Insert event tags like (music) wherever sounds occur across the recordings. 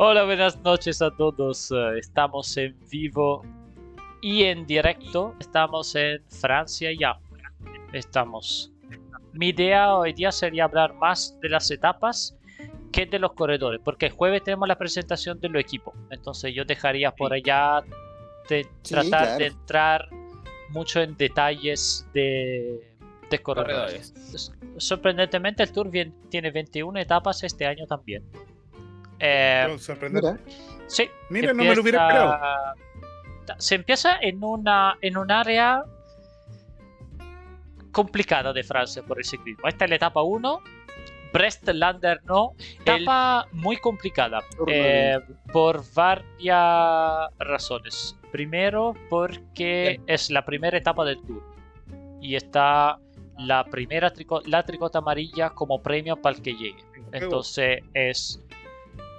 Hola, buenas noches a todos. Eh, Estamos en vivo y en directo. Estamos en Francia ya. Estamos. Mi idea hoy día sería hablar más de las etapas que de los corredores, porque el jueves tenemos la presentación de los equipos. Entonces yo dejaría por allá de Sí, tratar claro. de entrar mucho en detalles de, de corredores. Corredores. Sorprendentemente el Tour bien- tiene 21 etapas este año también. Eh, No, sorprendente. Mira, sí, Mira, no me lo hubiera empieza- Se empieza en una en un área complicada de Francia por el ciclismo. Esta es la etapa 1. Brest-Landerneau, etapa muy complicada eh, por varias razones. Primero, porque es la primera etapa del Tour y está la primera trico- la tricota amarilla como premio para el que llegue. Entonces es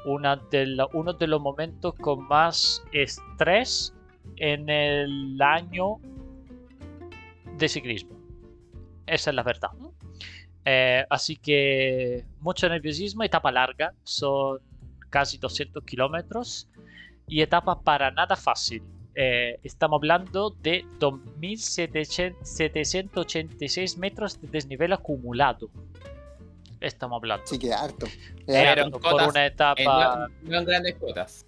una de la- uno de los momentos con más estrés en el año de ciclismo. Esa es la verdad. Eh, así que mucho nerviosismo, etapa larga, son casi 200 kilómetros y etapa para nada fácil. Eh, estamos hablando de 2.786 metros de desnivel acumulado. Estamos hablando. sí que harto. Pero por cotas, una etapa. no, no en grandes cuotas.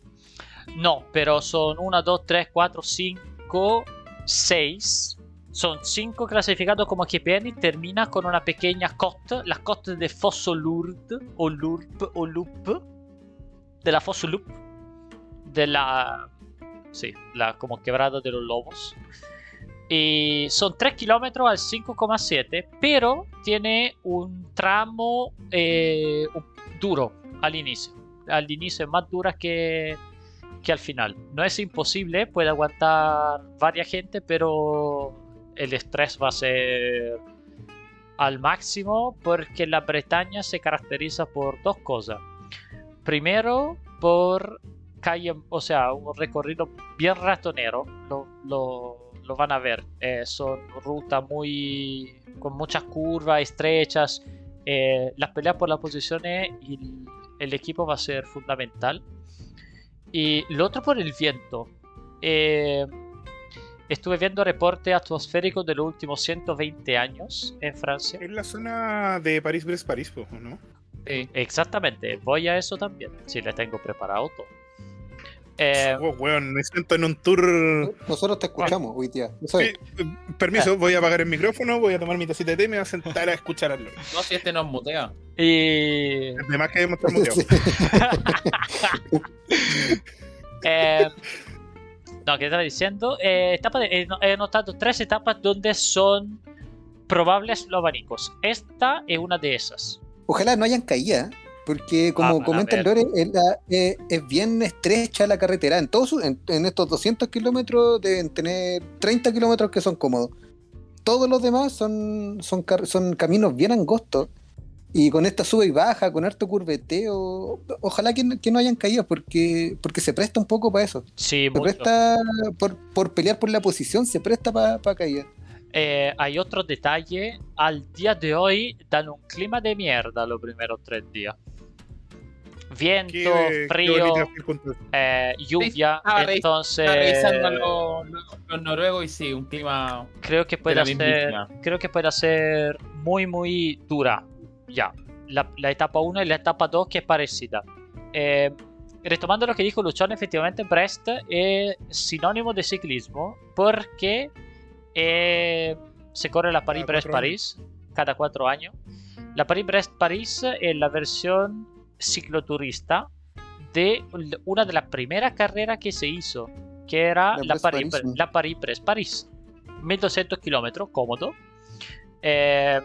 No, pero son 1, 2, 3, 4, 5, 6. Son 5 clasificados como GPN y termina con una pequeña costa, la costa de Fosso Lourdes, o Lourp, o Loop, de la Fosso Loop, de la, sí, la como quebrada de los lobos. Y son 3 kilómetros al 5,7, pero tiene un tramo eh, duro al inicio. Al inicio es más dura que, que al final. No es imposible, puede aguantar varias gente, pero el estrés va a ser al máximo porque la Bretaña se caracteriza por dos cosas. Primero, por calle, o sea, un recorrido bien ratonero, lo van a ver. Eh, son rutas muy con muchas curvas estrechas. Eh, las peleas por las posiciones y el- el equipo va a ser fundamental. Y lo otro por el viento. Eh, estuve viendo reportes atmosféricos de los últimos 120 años en Francia. Es la zona de París-Brest-París, po, ¿no? Sí. Exactamente, voy a eso también. Si le tengo preparado todo. Eh, Oh, weón, me siento en un tour. Nosotros te escuchamos hoy día. Sí, eh, permiso, voy a apagar el micrófono, voy a tomar mi tacita de té y me voy a sentar a escuchar al. No, si este nos mutea. y Además que estar muteados. (laughs) Eh, no, ¿qué estaba diciendo? Eh, etapa de- he, no- he notado tres etapas donde son probables los abanicos. Esta es una de esas. Ojalá no hayan caídas, porque Ah, como van a comenta. Lore, es, la- eh, es bien estrecha la carretera. En, todos en, en estos 200 kilómetros deben tener 30 kilómetros que son cómodos. Todos los demás son, son, car- son caminos bien angostos. Y con esta sube y baja, con harto curveteo, ojalá que, no- que no hayan caído, porque, porque se presta un poco para eso. Sí, Se mucho. presta por, por pelear por la posición, se presta para caídas. Eh, hay otro detalle. Al día de hoy dan un clima de mierda los primeros tres días. Viento, Qué, qué frío, circunstancia. eh, lluvia. revis- entonces, revisando los, los- los noruegos y sí, un clima. creo que puede ser creo que puede ser muy muy dura ya la, la etapa 1 y la etapa 2 que es parecida Eh, retomando lo que dijo Luchón efectivamente Brest es sinónimo de ciclismo porque eh, se corre la Paris-Brest-París cada cuatro años la Paris-Brest-París es la versión cicloturista de una de las primeras carreras que se hizo que era La la Paris- Brest-París, sí. la Paris-Brest-París 1200 kilómetros, cómodo. Eh,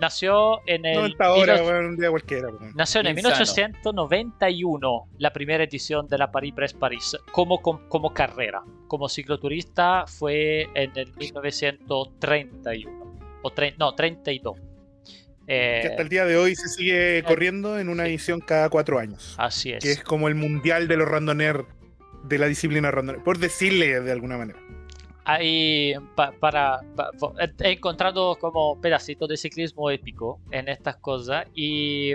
nació en el. 90 horas, 18- weón, un día cualquiera. weón. Nació en el Insano. 1891 la primera edición de la Paris-Brest-París como, com- como carrera. Como cicloturista fue en el 1931. O tre- no, 32. Eh, Que hasta el día de hoy se sigue corriendo en una edición cada cuatro años. así es. Que es como el mundial de los randoner de la disciplina randoner. Por decirle de alguna manera. Ahí pa- para, pa- he encontrado como pedacitos de ciclismo épico en estas cosas y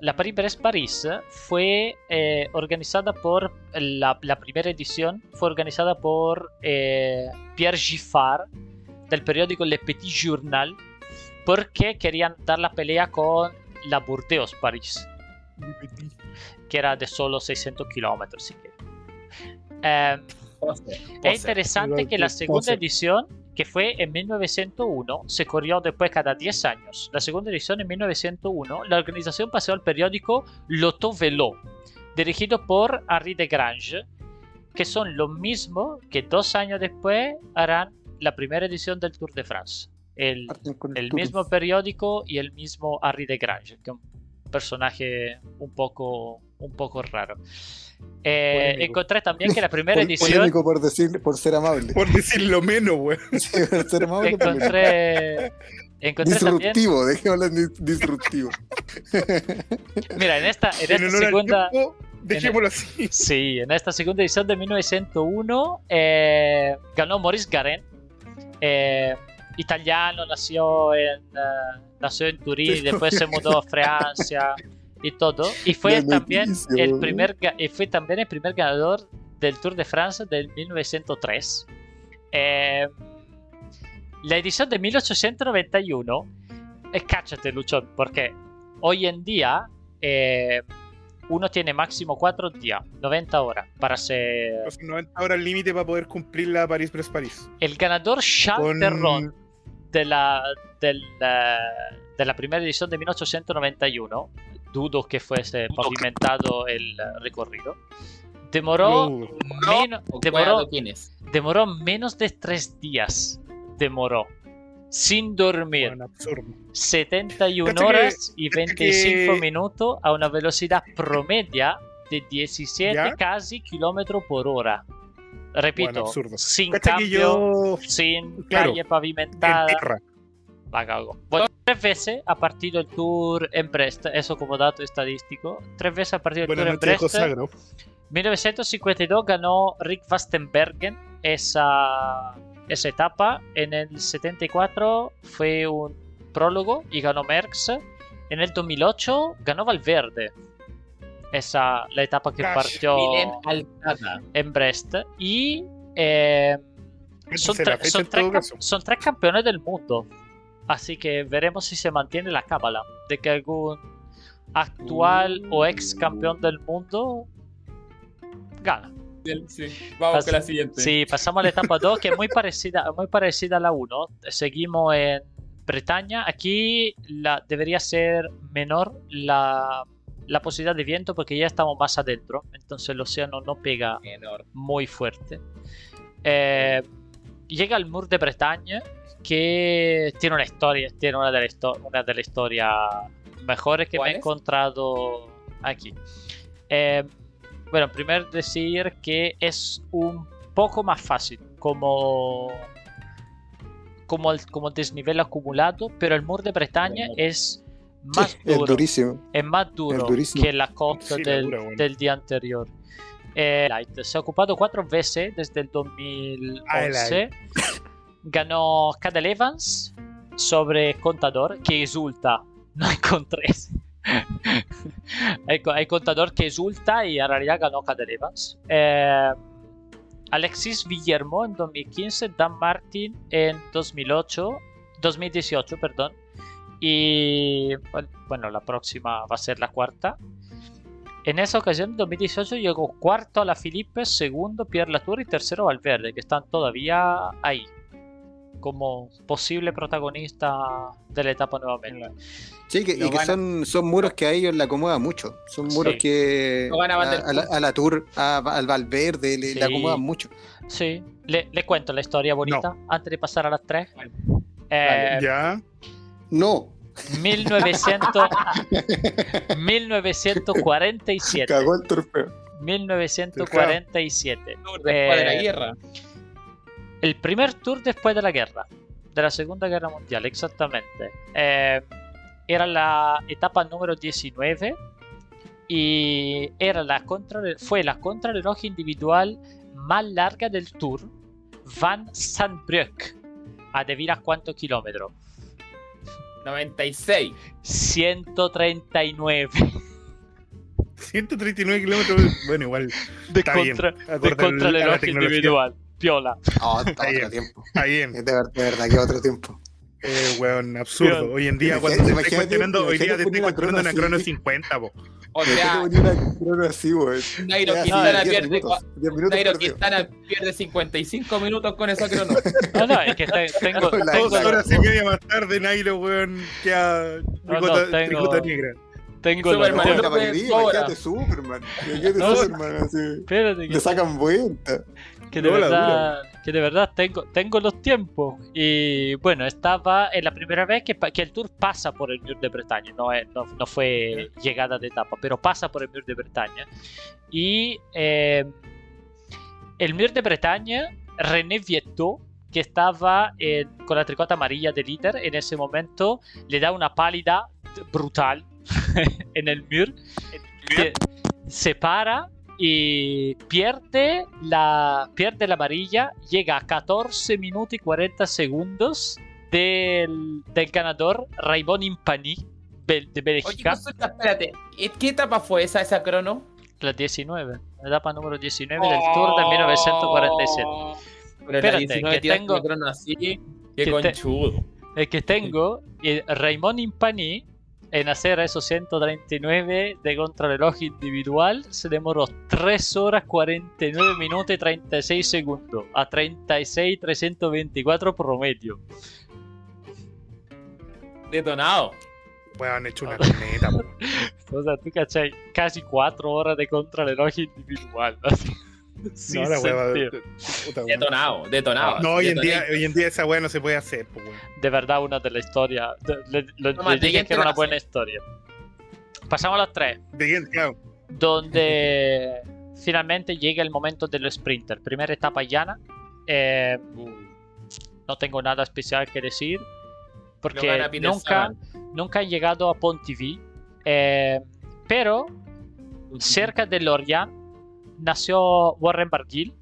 la Paris-Brest-Paris fue eh, organizada por la, la primera edición fue organizada por eh, Pierre Giffard del periódico Le Petit Journal porque querían dar la pelea con la Burdeos París que era de solo 600 kilómetros si es interesante que la segunda edición, que fue en 1901, se corrió después cada 10 años. La segunda edición en 1901, la organización pasó al periódico L'Auto Vélo, dirigido por Henri de Grange, que son lo mismo que dos años después harán la primera edición del Tour de France. El, el mismo periódico y el mismo Henri de Grange, que es un personaje un poco, un poco raro. Eh, encontré también que la primera Pol- edición Polémico por, decir, por ser amable. Por decirlo menos, weón. (laughs) Sí, por ser amable. encontré encontré también Disruptivo, dejémoslo en dis- disruptivo. (laughs) mira en esta en esta segunda tiempo, dejémoslo así. sí en esta segunda edición de 1901 eh, ganó Maurice Garin eh, italiano nació en eh, nació en Turín después se mudó a Francia y todo. Y fue también noticia, el primer y fue también el primer ganador del Tour de France del 1903 Eh, la edición de 1891 eh, cáchate Luchón porque hoy en día eh, uno tiene máximo 4 días 90 horas para hacer Los 90 horas límite para poder cumplir la París-Brest-París. el ganador Charles Con- Terron de la, del, eh, de la primera edición de 1891, dudo que fuese pavimentado el eh, recorrido, demoró, Uh, meno- demoró, demoró menos de tres días. Demoró. Sin dormir. absurdo. 71 Cacha que- horas y cacha 25 que- minutos a una velocidad promedia de 17 ¿Ya? casi kilómetros por hora. Repito, Bueno, sin que cambio, yo sin claro, calle en pavimentada. La cago. Bueno, tres veces ha partido el Tour en Brest, eso como dato estadístico. Tres veces ha partido el Buenas Tour en Brest. sagro. 1952 ganó Rick Vastenbergen esa, esa etapa. En el 74 fue un prólogo y ganó Merckx. En el 2008 ganó Valverde. Esa la etapa que partió en Brest. Y eh, son, tre- son tres son campeones del mundo. Así que veremos si se mantiene la cábala de que algún actual o ex campeón del mundo gana. Sí. Vamos Pas- con la siguiente. Sí, pasamos a la etapa 2, que es muy parecida, muy parecida a la 1. Seguimos en Bretaña. Aquí la, debería ser menor la, la posibilidad de viento porque ya estamos más adentro. Entonces el océano no pega muy fuerte. Eh, llega al Mur de Bretaña, que tiene una historia, tiene una de las las historias mejores que me ¿Cuál he es? encontrado aquí. Eh, bueno, primero decir que es un poco más fácil como como el, como desnivel acumulado, pero el Mur de Bretaña es más (laughs) Es duro. durísimo. Es más duro Es que la costa Sí, del, dura, bueno. del día anterior. Eh, Light se ha ocupado cuatro veces desde el 2011. Ganó Cadel Evans sobre Contador, que exulta. (laughs) No encontré. hay, (laughs) hay Contador que exulta y en realidad ganó Cadel Evans. Eh, Alexis Villermo en 2015, Dan Martin en 2008, 2018, perdón. Y bueno, la próxima va a ser la cuarta. En esa ocasión, en 2018, llegó cuarto a la Filipe, segundo Pierre Latour y tercero Valverde, que están todavía ahí, como posible protagonista de la etapa nuevamente. Sí, que, y que son, son muros que a ellos le acomodan mucho. Son muros Sí. que a a, la, a la Tour, a- al Valverde, le, le Sí. acomodan mucho. Sí, le, le cuento la historia bonita antes de pasar a las tres. Vale. Eh, Ya. No, 1900, 1947. (laughs) cagó el trofeo. 1947. Tour Después de la Eh, guerra. El primer tour después de la guerra, de la Segunda Guerra Mundial, exactamente. Eh, era la etapa número 19 y era la contra, fue la contrarreloj individual más larga del tour, Van Sandbroek. Adivina cuántos kilómetros. 96. 139 139 kilómetros. Bueno, igual. de Está bien, contra, acorde de al- contrarreloj a la tecnología. individual. Piola. No, está Ahí otro es. tiempo. Está bien. Es de, de verdad que otro tiempo. Eh, weón, absurdo. Hoy en día, cuando te estoy cuestionando, hoy día te estoy cuestionando una crono crono así. 50, po. O sea, una crono así, weón. Nairo Quintana pierde Nairo. Quintana pierde 55 minutos con esa crono. No, no, es que te- tengo, Dos horas y media más tarde, Nairo, weón, queda No, tricota, negra. tengo Superman, la imagínate Superman. Imagínate No, Superman así. Espérate, que, Le sacan vuelta. que de verdad, que de verdad tengo, tengo los tiempos. Y bueno, estaba en la primera vez que, que el tour pasa por el Mur de Bretaña. No, es- no, no fue llegada de etapa, pero pasa por el Mur de Bretaña. Y eh, el Mur de Bretaña, René Vietto, que estaba en- con la tricota amarilla de líder, en ese momento le da una pálida brutal (laughs) en el Mur. se para y pierde la, pierde la amarilla, llega a 14 minutos y 40 segundos del, del ganador Raymond Impani de Bélgica, espérate. ¿y ¿Qué etapa fue esa, esa crono? la 19, la etapa número 19 del Tour de 1947. Oh, Pero Espérate, la 19 que tengo- una crono así. que Qué te- conchudo. El que tengo, y Raymond Impani, en hacer esos 139 de contrarreloj individual, se demoró 3 horas 49 minutos y 36 segundos, a 36 324 promedio. Detonado. Weón, hecho una corneta, po. (laughs) O sea, tú cachai, casi 4 horas de contrarreloj individual. así, sin No, la weón. Detonado. Detonado. No, hoy en, día, hoy en día esa weá no se puede hacer, po, weón. De verdad, una de la historia. de- Le, le- Toma, le dije que era una buena historia. Pasamos a las 3. De quién, claro. donde (laughs) finalmente llega el momento del sprinter. Primera etapa llana. Eh, no tengo nada especial que decir. Porque nunca, nunca han llegado a Pontivy. Eh, pero cerca de Lorient nació Warren Barguil.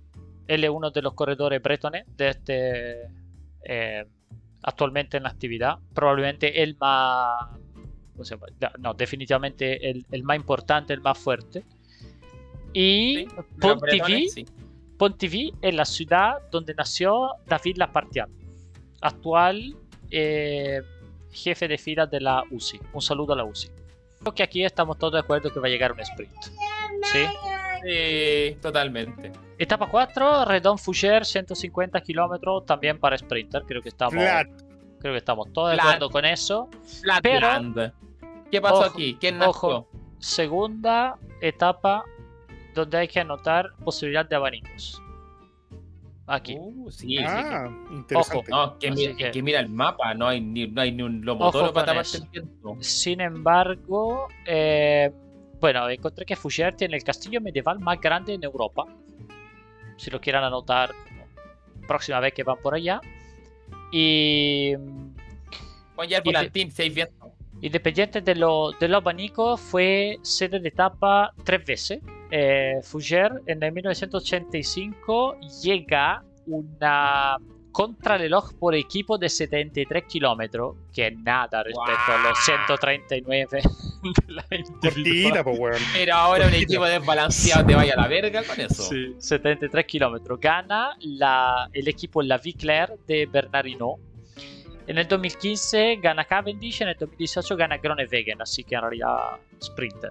Él es uno de los corredores bretones de este, eh, actualmente en la actividad. Probablemente el más. No, definitivamente el, el más importante, el más fuerte. Y Sí, Pontivy, sí. Pontivy es la ciudad donde nació David Lapartian, actual eh, jefe de fila de la UCI. Un saludo a la UCI. Creo que aquí estamos todos de acuerdo que va a llegar un sprint. ¿Sí? Sí, totalmente. Etapa 4, Redon Fougère, 150 kilómetros, también para sprinter. Creo que estamos, Flat. creo que estamos todos de acuerdo con eso. Flatland. ¿Qué pasó Ojo, aquí? ¿Quién nació? ojo. Segunda etapa donde hay que anotar posibilidad de abanicos. Aquí. Uh, sí, sí, Ah, interesante. No, que mira, que- que mira el mapa, no hay ni, no hay ni un lomotoro Ojo para el viento. Sin embargo, eh, bueno, encontré que Fougère tiene el castillo medieval más grande en Europa. Si lo quieran anotar próxima vez que van por allá. Y Pon ya el Y te- volantín, independiente de, lo, de los abanicos, fue sede de etapa tres veces. Eh, Fougère en el 1985 llega una contrarreloj por equipo de 73 kilómetros, que es nada respecto a los 139 de la. Cortita, weón. Pero ahora un equipo desbalanceado te vaya a la verga con eso. Sí, 73 kilómetros. Gana la- el equipo La Vie Claire de Bernard Hinault. En el 2015 gana Cavendish, en el 2018 gana Groenewegen, así que en realidad Sprinter.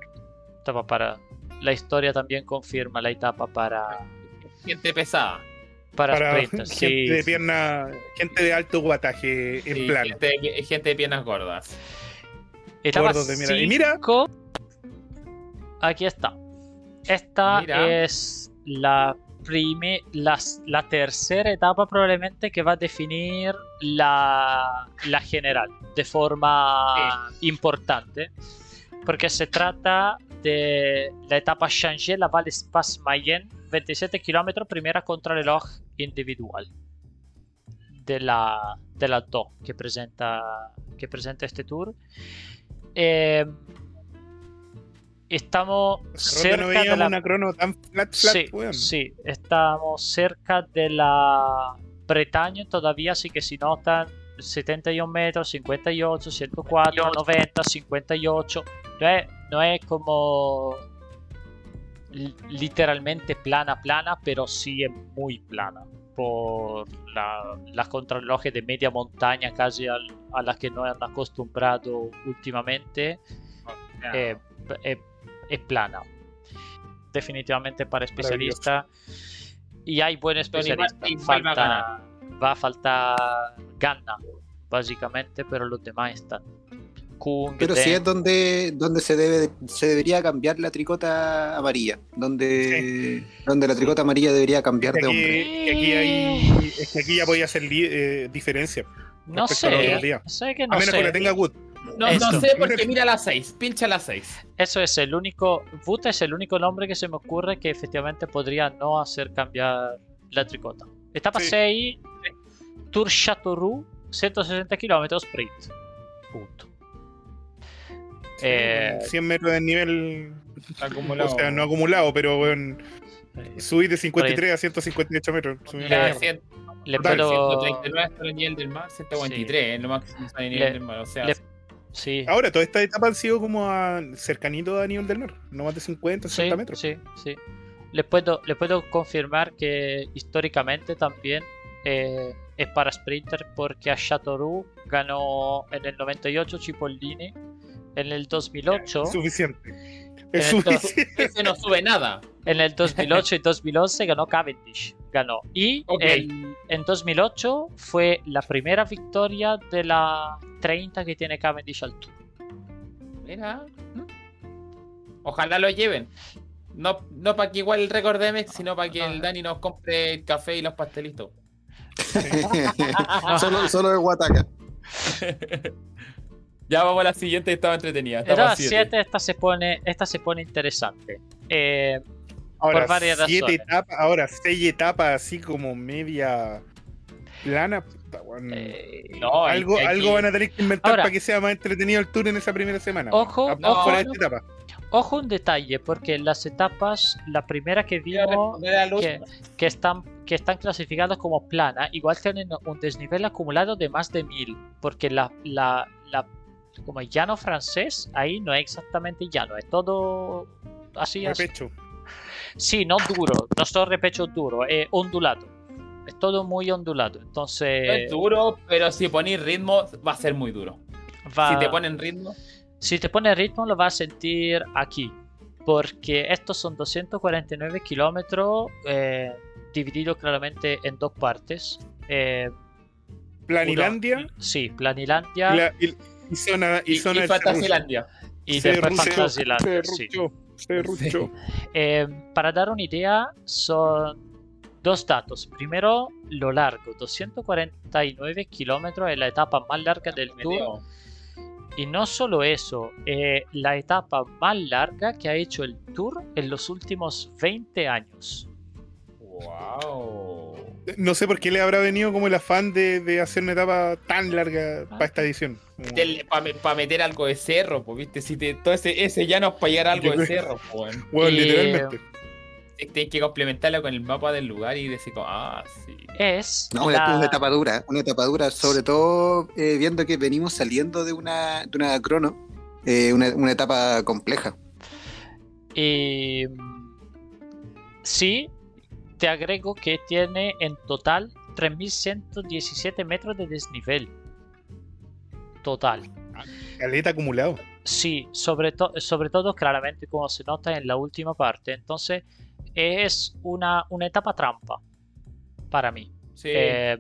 Etapa para... La historia también confirma la etapa para, Gente pesada. Para, Para gente Sí, de pierna, gente de alto guataje en Sí, plano. gente, de- gente de piernas gordas. Gordos de mira. Y mira. Aquí está. Esta Mira. es la, prime- la, la tercera etapa probablemente que va a definir la, la general de forma importante. Porque se trata de la etapa Changer la Val Espace Mayen, 27 kilómetros, primera contrarreloj individual de la, de las dos que presenta, que presenta este tour. Eh, estamos cerca no de la una crono tan flat, flat, sí, weón. sí, estamos cerca de la Bretaña todavía, así que si notan 71 metros, 58, 104, 90, 58. No es, no es como literalmente plana, plana, pero sí es muy plana. Por la, las contrarrelojes de media montaña casi al- a las que nos han acostumbrado últimamente. eh, es, es plana. Definitivamente para especialista. Y hay buen especialista. Falta, va a faltar Ganna, básicamente, pero los demás están. Pero sí es donde, donde se debe se debería cambiar la tricota amarilla. Donde, donde la tricota amarilla debería cambiar Que de aquí, hombre. que aquí hay, es que aquí ya podía hacer eh, diferencia. No a sé, sé que A no menos que la tenga Wood. No, no sé porque mira la 6, pincha la 6. Eso es el único. Vuta es el único nombre que se me ocurre que efectivamente podría no hacer cambiar la tricota. Etapa Sí. 6, Tour Chateauroux, 160 kilómetros sprint. Punto. Eh, 100 metros de nivel. Acumulado. (laughs) O sea, no acumulado, pero bueno, eh, subí de 53 a 158 metros. Subí Le- una- Cien- le total, puedo. 139 hasta el nivel del mar, 143 es lo máximo Le- nivel del mar. O sea, le- Sí. Ahora, toda esta etapa han sido como a cercanito a nivel del mar. No más de 50, Sí, 60 metros. sí, sí. Le puedo, le puedo confirmar que históricamente también eh, es para Sprinter porque a Chateauroux ganó en el 98 Cipollini, en el 2008, Suficiente. En Es suficiente. (laughs) ese no sube nada. en el 2008 y 2011 ganó Cavendish, ganó. Y Ok. el- en 2008 fue la primera victoria de la 30 que tiene Cavendish al Tour. Mira. Ojalá lo lleven. No, no para que igual el récord de Mex, sino para que el Dani nos compre el café y los pastelitos. (laughs) (laughs) solo, solo de Guataca. Ya vamos a la siguiente, estaba entretenida. Era Etapa la siete. 7, esta se pone, esta se pone interesante. Eh, Ahora, por varias siete razones. etapas, ahora seis etapas así como media plana. puta, weón. eh, No, algo, aquí- algo van a tener que inventar Ahora- para que sea más entretenido el tour en esa primera semana. Ojo, no, no. esta etapa. Ojo un detalle, porque las etapas, la primera que vimos, que, que están, que están clasificadas como plana, igual tienen un desnivel acumulado de más de 1000, porque la, la, la- como el llano francés, ahí no es exactamente llano, es todo así. así. Repecho. Sí, no duro, no son repechos duros, es ondulado. Es todo muy ondulado, No entonces es duro, pero si ponéis ritmo, va a ser muy duro. va- Si te ponen ritmo, Si te pone ritmo lo vas a sentir aquí, porque estos son 249 kilómetros eh, divididos claramente en dos partes. Eh, Planilandia sí, Planilandia la- y zona, y y, zona y Fantasilandia. y Se después ruchó, Fantasilandia. Se sí. ruchó, se ruchó. Eh, para dar una idea, son dos datos. Primero, lo largo, 249 kilómetros es la etapa más larga del tour. Y no solo eso, eh, la etapa más larga que ha hecho el Tour en los últimos 20 años. Wow. No sé por qué le habrá venido como el afán de, de hacer una etapa tan larga para esta edición. Para meter algo de cerro, pues, ¿viste? Si te, todo ese, ese ya nos para llegar algo de cerro, pues. (laughs) Y- literalmente. Tienes que complementarlo con el mapa del lugar y decir, como, ah, sí. Es No, una etapa dura, una etapa dura, sobre todo eh, viendo que venimos saliendo de una, de una crono, eh, una, una etapa compleja. y, mm, sí, te agrego que tiene en total 3.117 metros de desnivel. Total. Caleta acumulado. Sí, sobre, to- sobre todo claramente como se nota en la última parte. Entonces es una, una etapa trampa para mí. Sí. Eh,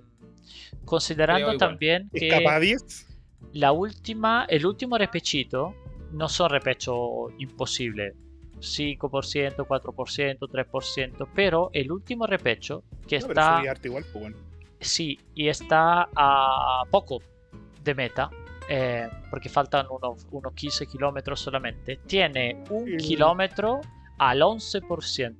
considerando también que Escapa a 10. la última, el último repechito no son repechos imposibles. 5%, 4%, 3%, pero el último repecho que No, pero está igual, pues bueno. Sí, y está a poco de meta, eh, porque faltan unos, unos 15 kilómetros solamente. Tiene un Mm. kilómetro al 11%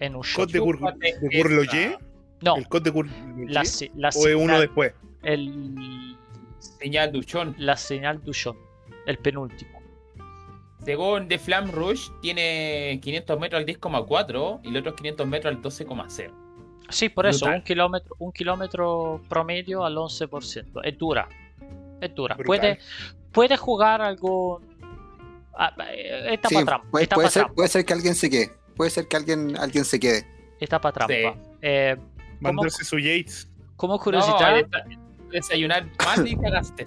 en un shot. Code de, No, ¿El code de Gourloyer? la, ¿O es uno después? el- Señal Duchon. la señal Duchon, el penúltimo. Según The Flam Rouge, tiene 500 metros al 10,4 y los otros 500 metros al 12,0. Sí, por eso, Brutal. un kilómetro, un kilómetro promedio al 11%. Es dura. Es dura. Brutal. Puede, puede jugar algún. ah, eh, etapa Sí, trampa. puede, etapa puede ser, trampa. puede ser que alguien se quede. Puede ser que alguien, alguien se quede. Etapa trampa. Sí. Eh, Mandarse su Yates. como curiosidad, de- desayunar mal y cagaste.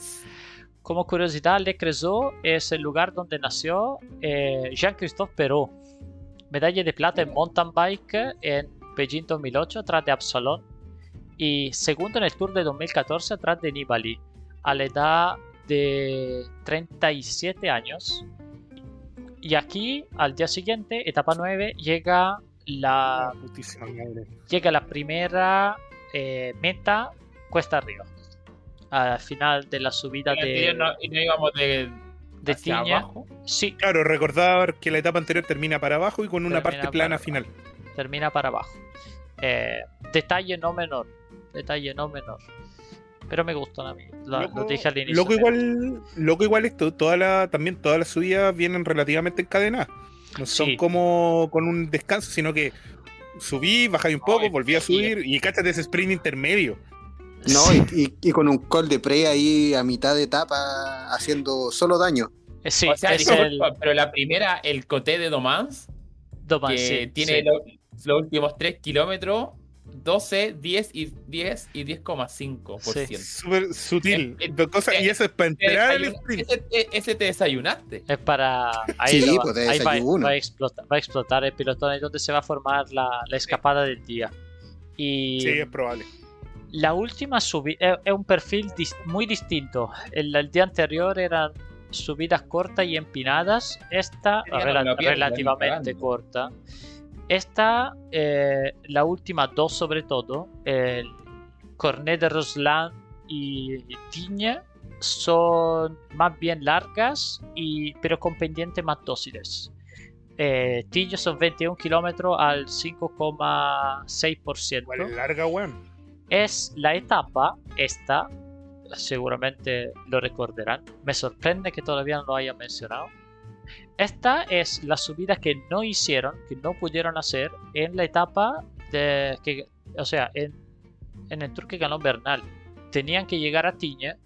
Como curiosidad, Le Creusot es el lugar donde nació eh, Jean-Christophe Perrault. Medalla de plata en mountain bike en Beijing 2008 atrás de Absalon. Y segundo en el Tour de 2014 atrás de Nibali. A la edad de 37 años. Y aquí, al día siguiente, etapa 9, llega la, llega la primera eh, meta cuesta arriba. Al final de la subida de, no, y no íbamos de, de hacia Tiña. abajo. Sí, Claro, recordar que la etapa anterior termina para abajo y con una Termina parte plana abajo. final. termina para abajo. Eh, detalle no menor. Detalle no menor. Pero me gustan a mí. Lo, Loco- lo dije al inicio. Loco igual, loco igual esto, toda la, también todas las subidas vienen relativamente encadenadas. No son Sí. como con un descanso, sino que subí, bajé un poco, Ay, volví a sí. subir y cáchate ese sprint intermedio. No, Sí, y, y- y con un call de pre ahí a mitad de etapa haciendo solo daño. eh, sí, o sea, es (laughs) el pero la primera, el coté de Domans, Doman, que sí, tiene sí. lo- los últimos 3 kilómetros, 12, 10 y 10 y 10,5%. Súper sutil. Eh, eh, dos cosas, y eh, eso es para entrar al sprint. ese, ese te desayunaste. Es para. Ahí, Sí, lo va- pues, ahí va, va a explotar, va a explotar el pelotón, ahí es donde se va a formar la, la escapada del día. Y Sí, es probable. La última subida es, es un perfil dis- muy distinto. El, el día anterior eran subidas cortas y empinadas. Esta pierdo, relativamente corta. Esta, eh, la última dos sobre todo, el Cornet de Roslan y Tiña, son más bien largas, y, pero con pendientes más dóciles. Eh, Tiña son 21 kilómetros al 5,6%. Igual es larga, weón. Es la etapa, esta, seguramente lo recordarán. Me sorprende que todavía no lo hayan mencionado. Esta es la subida que no hicieron, que no pudieron hacer en la etapa de. Que, o sea, en, en el tour que ganó Bernal. Tenían que llegar a Tiña.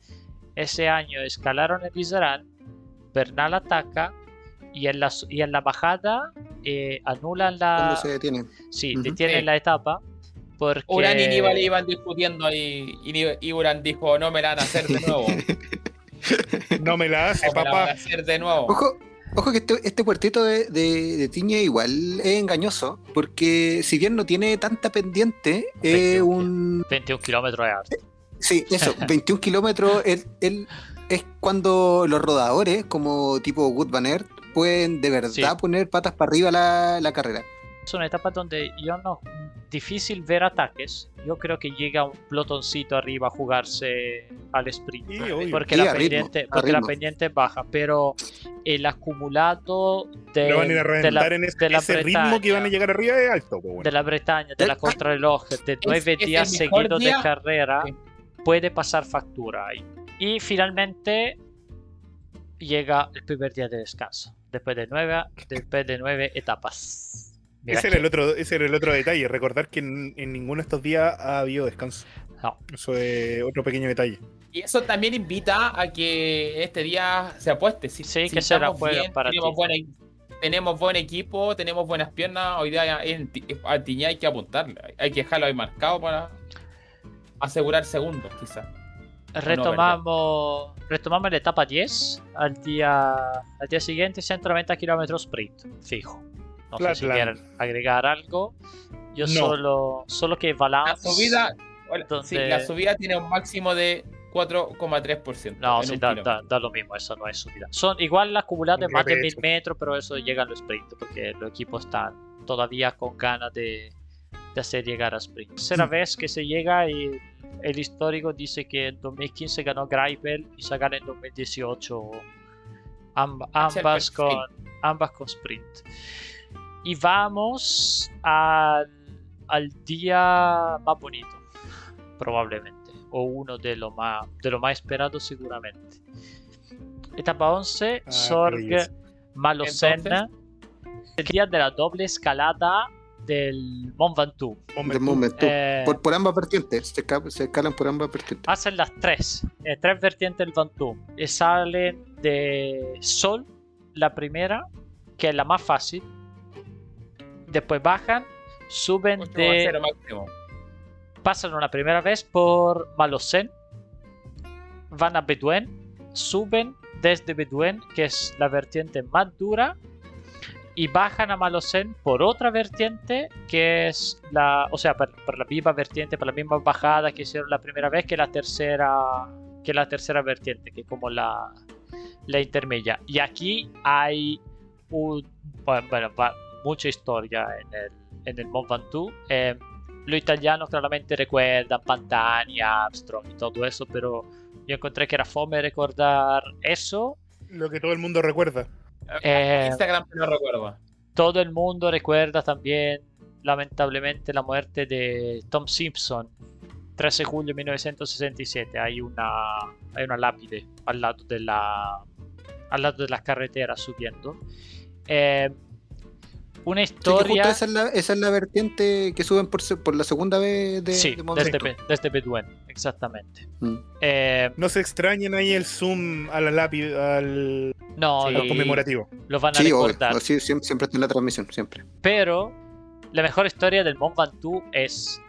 Ese año escalaron el Lizarán. Bernal ataca. Y en la, y en la bajada eh, anulan Cuando la. se detiene. Sí, detienen la etapa. Porque... Urán y Nibali iban discutiendo ahí y, y Urán dijo, no me la van a hacer de nuevo. (laughs) No me la hace, No me la van a papá. hacer de nuevo. Ojo, ojo que este, este puertito de, de, de Tiña igual es engañoso, porque si bien no tiene tanta pendiente, es 21 un... 21 kilómetros de arte. Sí, eso, (laughs) 21 kilómetros él, él- es cuando los rodadores, como tipo Wood Van Aert, pueden de verdad Sí. poner patas para arriba la, la carrera. Son etapas donde yo no. Difícil ver ataques. Yo creo que llega un pelotoncito arriba a jugarse al sprint. Obvio. Porque, la, ritmo, pendiente, a porque la ritmo. pendiente es baja. Pero el acumulado de, van a ir a de la, en ese, de la ese ritmo que van a Bretaña, llegar arriba es alto, pues, de bueno. la Bretaña, de la contrarreloj, de nueve es días seguidos de día. carrera, Sí. puede pasar factura ahí. Y finalmente llega el primer día de descanso. Después de nueve, después de nueve etapas. Ese era, el otro, ese era el otro detalle, recordar que en, en ninguno de estos días ha habido descanso. No. Eso es otro pequeño detalle. Y eso también invita a que este día se apueste. Si, Sí, si que será bien, para tenemos, ti. buena- tenemos buen equipo, tenemos buenas piernas. Hoy día en, a Tiñá hay que apuntarle. Hay que dejarlo ahí marcado para asegurar segundos, quizás. Retomamos, retomamos la etapa 10 al día, al día siguiente, 190 kilómetros sprint, fijo. No sé si quieren agregar algo. Yo No. solo, solo que La balance. subida, hola, sí, Donde- la subida tiene un máximo de 4,3%. No, sí, da, da- da lo mismo, eso no es subida. Son igual la acumulada es más de Repecho. 1000 metros, pero eso llega al sprint, porque los equipos están todavía con ganas de, de hacer llegar a sprint. Tercera Mm. vez que se llega y el histórico dice que en 2015 ganó Greipel y Sagan en 2018 amb- ambas, con, ambas con sprint. Y vamos al, al día más bonito, probablemente, o uno de lo más, de lo más esperado seguramente. Etapa 11, Ah, Sorg. Malocena. El día de la doble escalada del Mont Ventoux. Del Mont Eh, por, por ambas vertientes, se, se escalan por ambas vertientes. hacen las tres, eh, tres vertientes del Ventoux. Y salen de Sol, la primera, que es la más fácil. Después bajan, suben 8,0 de. máximo. Pasan una primera vez por Malocène, van a Bedouin, suben desde Bedouin, que es la vertiente más dura, y bajan a Malocène por otra vertiente, que es la, o sea, por, por la misma vertiente, por la misma bajada que hicieron la primera vez, que la tercera, que la tercera vertiente, que es como la, la intermedia. Y aquí hay un, bueno, bueno, va- mucha historia en el, en el Mont Ventoux. Eh, lo italiano claramente recuerda Pantani, Armstrong y todo eso, pero yo encontré que era fome recordar eso. Lo que todo el mundo recuerda. Eh, Instagram no recuerdo. Todo el mundo recuerda también, lamentablemente, la muerte de Tom Simpson. 13 de julio de 1967. Hay una, hay una lápide al lado de la, al lado de la carretera subiendo. Eh, una Sí, que justo historia. esa, es la, esa es la vertiente que suben por, por la segunda vez de, sí, de desde, desde Bedouin, exactamente. Mm. Eh, No se extrañen ahí el zoom a la lápida, al, no, Sí. al conmemorativo. lo van a Sí, obvio. recordar. Sí, siempre, siempre está en la transmisión, siempre. Pero la mejor historia del Mont Ventoux es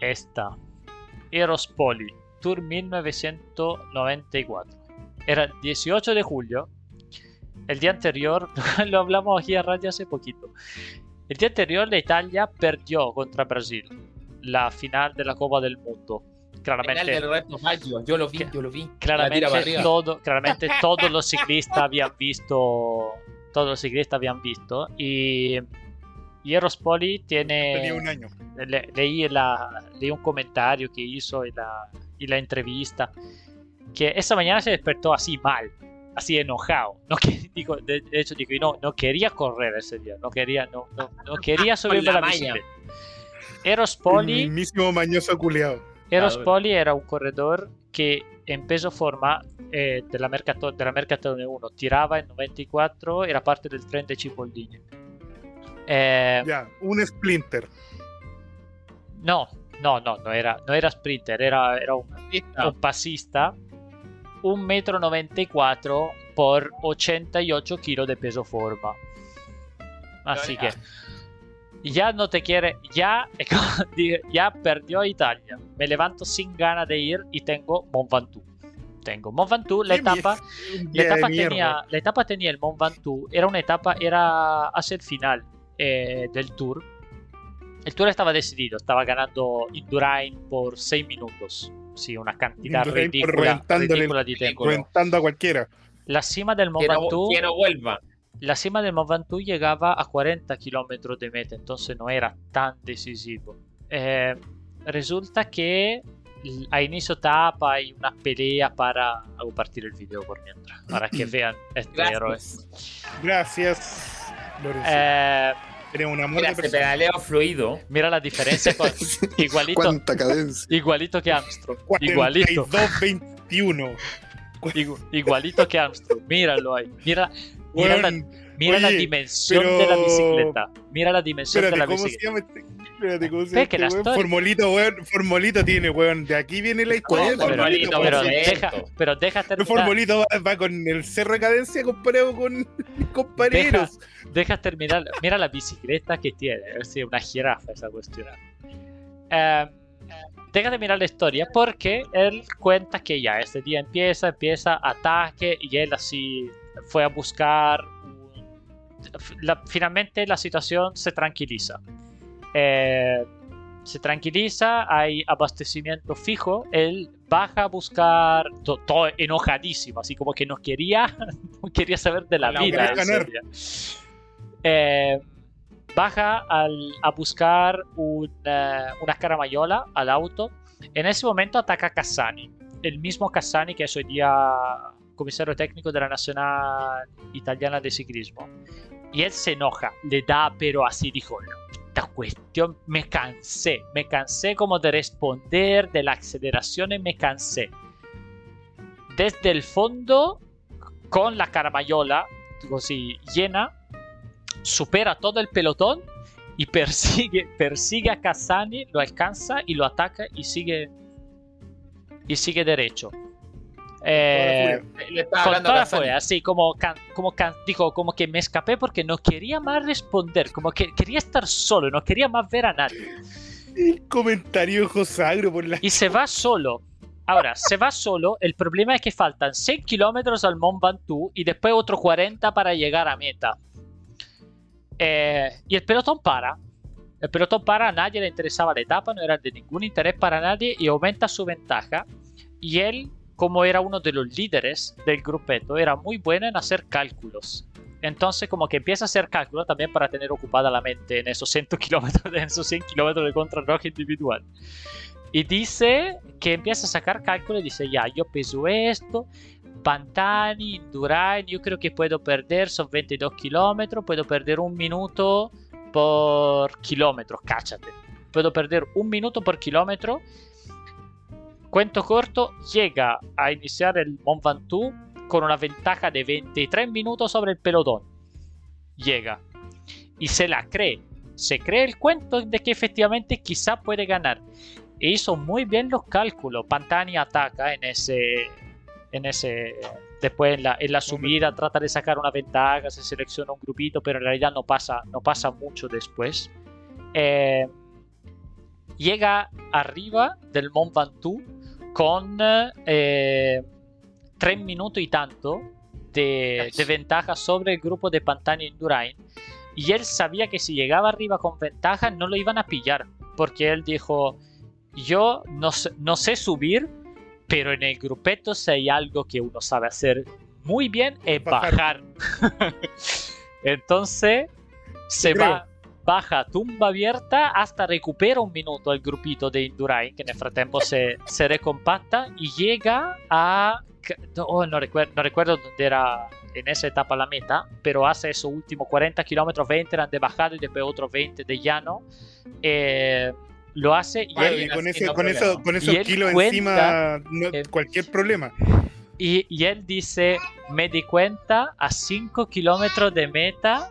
esta. Eros Poli, Tour 1994. Era 18 de julio. El día anterior, (laughs) lo hablamos aquí a radio hace poquito. El día anterior la Italia perdió contra Brasil la final de la Copa del Mundo. Final Claramente, del reto. Yo lo vi, Que- yo lo vi. Claramente, todo, claramente (laughs) todos los ciclistas habían visto todos los ciclistas habían visto y y Eros Poli tiene Tenía un año. le- leí, la, leí un comentario que hizo y la, y la entrevista que esa mañana se despertó así mal así enojado. No que, (laughs) dijo, de, de, hecho, dijo, no, no quería correr ese día, no quería, no, no, no (laughs) quería subirme la, la bicicleta. Eros Poli. El mismo mañoso culiado. Eros Poli era un corredor que en peso forma eh, della, Mercatone, della Mercatone 1 tirava il 94, era parte del 30 Cipolline. Eh, yeah, un splinter. No, no, no, non era, no era sprinter, era, era un, no. un 1,94 m por 88 kilos de peso forma. Así que ya no te quiere, ya, (laughs) ya perdió Italia. Me levanto sin ganas de ir y tengo Mont Ventoux. Tengo Mont Ventoux, la etapa, la etapa, tenía, la etapa tenía el Mont Ventoux, era una etapa, era hacia el final eh, del tour. El tour estaba decidido, estaba ganando Indurain por 6 minutos. Sí, una cantidad ridícula, reventándole ridícula di tempo. Reventando a cualquiera. La cima del Mont Que no, Ventoux que no vuelva. la cima del Mont Ventoux llegaba a 40 kilómetros de meta, entonces no era tan decisivo. Eh, resulta que a inicio etapa hay una pelea para hago partir el video por mientras, para que (clears throat) vean este héroe. Gracias. Gracias, Lorenzo. Eh, Tenemos un amor Mira, de se pedaleo fluido. mira la diferencia con (laughs) igualito, Cuánta cadencia. igualito que Armstrong, igualito, 42-21. igu- igualito que Armstrong. Míralo ahí, mira, mira la, Weón, mira la dimensión pero- de la bicicleta, mira la dimensión Espérate, de la ¿cómo se bicicleta. Espérate, ¿cómo se este Formolito, weón. Formolito tiene, weón. De aquí viene la historia. Pero- Formolito, Pero cierto. deja, pero deja Pero terminar. Formolito va, va con el cerro de cadencia comparado con compañeros. Deja terminar. Mira la bicicleta que tiene. Es una jirafa esa cuestión. Eh, deja de mirar la historia porque él cuenta que ya este día empieza, empieza ataque y él así fue a buscar. la- finalmente la situación se tranquiliza. Eh, se tranquiliza, hay abastecimiento fijo. Él baja a buscar, to- todo enojadísimo, así como que no quería, (laughs) no quería saber de la La vida. Eh, baja al- a buscar una, una caramayola al auto. En ese momento ataca a Cassani, el mismo Cassani que es hoy día comisario técnico de la Nacional Italiana de Ciclismo. Y él se enoja, le da, pero así dijo, "No, esta cuestión me cansé, me cansé como de responder, de la aceleración y me cansé. Desde el fondo, con la caramayola, así llena, supera todo el pelotón y (laughs) persigue, persigue a Kazani, lo alcanza y lo ataca y sigue y sigue derecho. Eh, Le estaba con toda la Kazani. furia, así como, can- como can- dijo, como que me escapé porque no quería más responder, como que quería estar solo, no quería más ver a nadie. El comentario Josagro por la. Y se va solo. Ahora, se va solo, el problema es que faltan 6 kilómetros al Mont Ventoux y después otros 40 para llegar a meta. Eh, y el pelotón para. El pelotón para, a nadie le interesaba la etapa, no era de ningún interés para nadie y aumenta su ventaja. Y él, como era uno de los líderes del grupeto, era muy bueno en hacer cálculos. Entonces, como que empieza a hacer cálculos también para tener ocupada la mente en esos 100 (laughs) kilómetros, en esos 100 kilómetros de contrarreloj individual. Y dice que empieza a sacar cálculos y dice, ya, yo peso esto, Pantani, Indurain, yo creo que puedo perder, son 22 kilómetros, puedo perder un minuto por kilómetro, cáchate. Puedo perder un minuto por kilómetro. Cuento corto, llega a iniciar el Mont Ventoux con una ventaja de 23 minutos sobre el pelotón. Llega. Y se la cree. Se cree el cuento de que efectivamente quizá puede ganar. E hizo muy bien los cálculos. Pantani ataca en ese. En ese. Después en la, subida trata de sacar una ventaja, se selecciona un grupito, pero en realidad no pasa, no pasa mucho después. Eh, llega arriba del Mont Ventoux con eh, 3 minutos y tanto de, de ventaja sobre el grupo de Pantani y Indurain. Y él sabía que si llegaba arriba con ventaja no lo iban a pillar. Porque él dijo, yo no, sé- no sé subir, pero en el grupeto si hay algo que uno sabe hacer muy bien es bajar. Bajar. (laughs) Entonces se creo. va, baja tumba abierta hasta recupera un minuto el grupito de Indurain, que nel frattempo se, se recompacta y llega a... oh, no, recuerdo, no recuerdo dónde era en esa etapa la meta, pero hace esos últimos 40 kilómetros, 20 eran de bajada y después otros 20 de llano. Eh, lo hace y él y con, ese, no con, eso, con Y esos él kilos cuenta- encima, no- cualquier problema. Y, y él dice, me di cuenta a 5 kilómetros de meta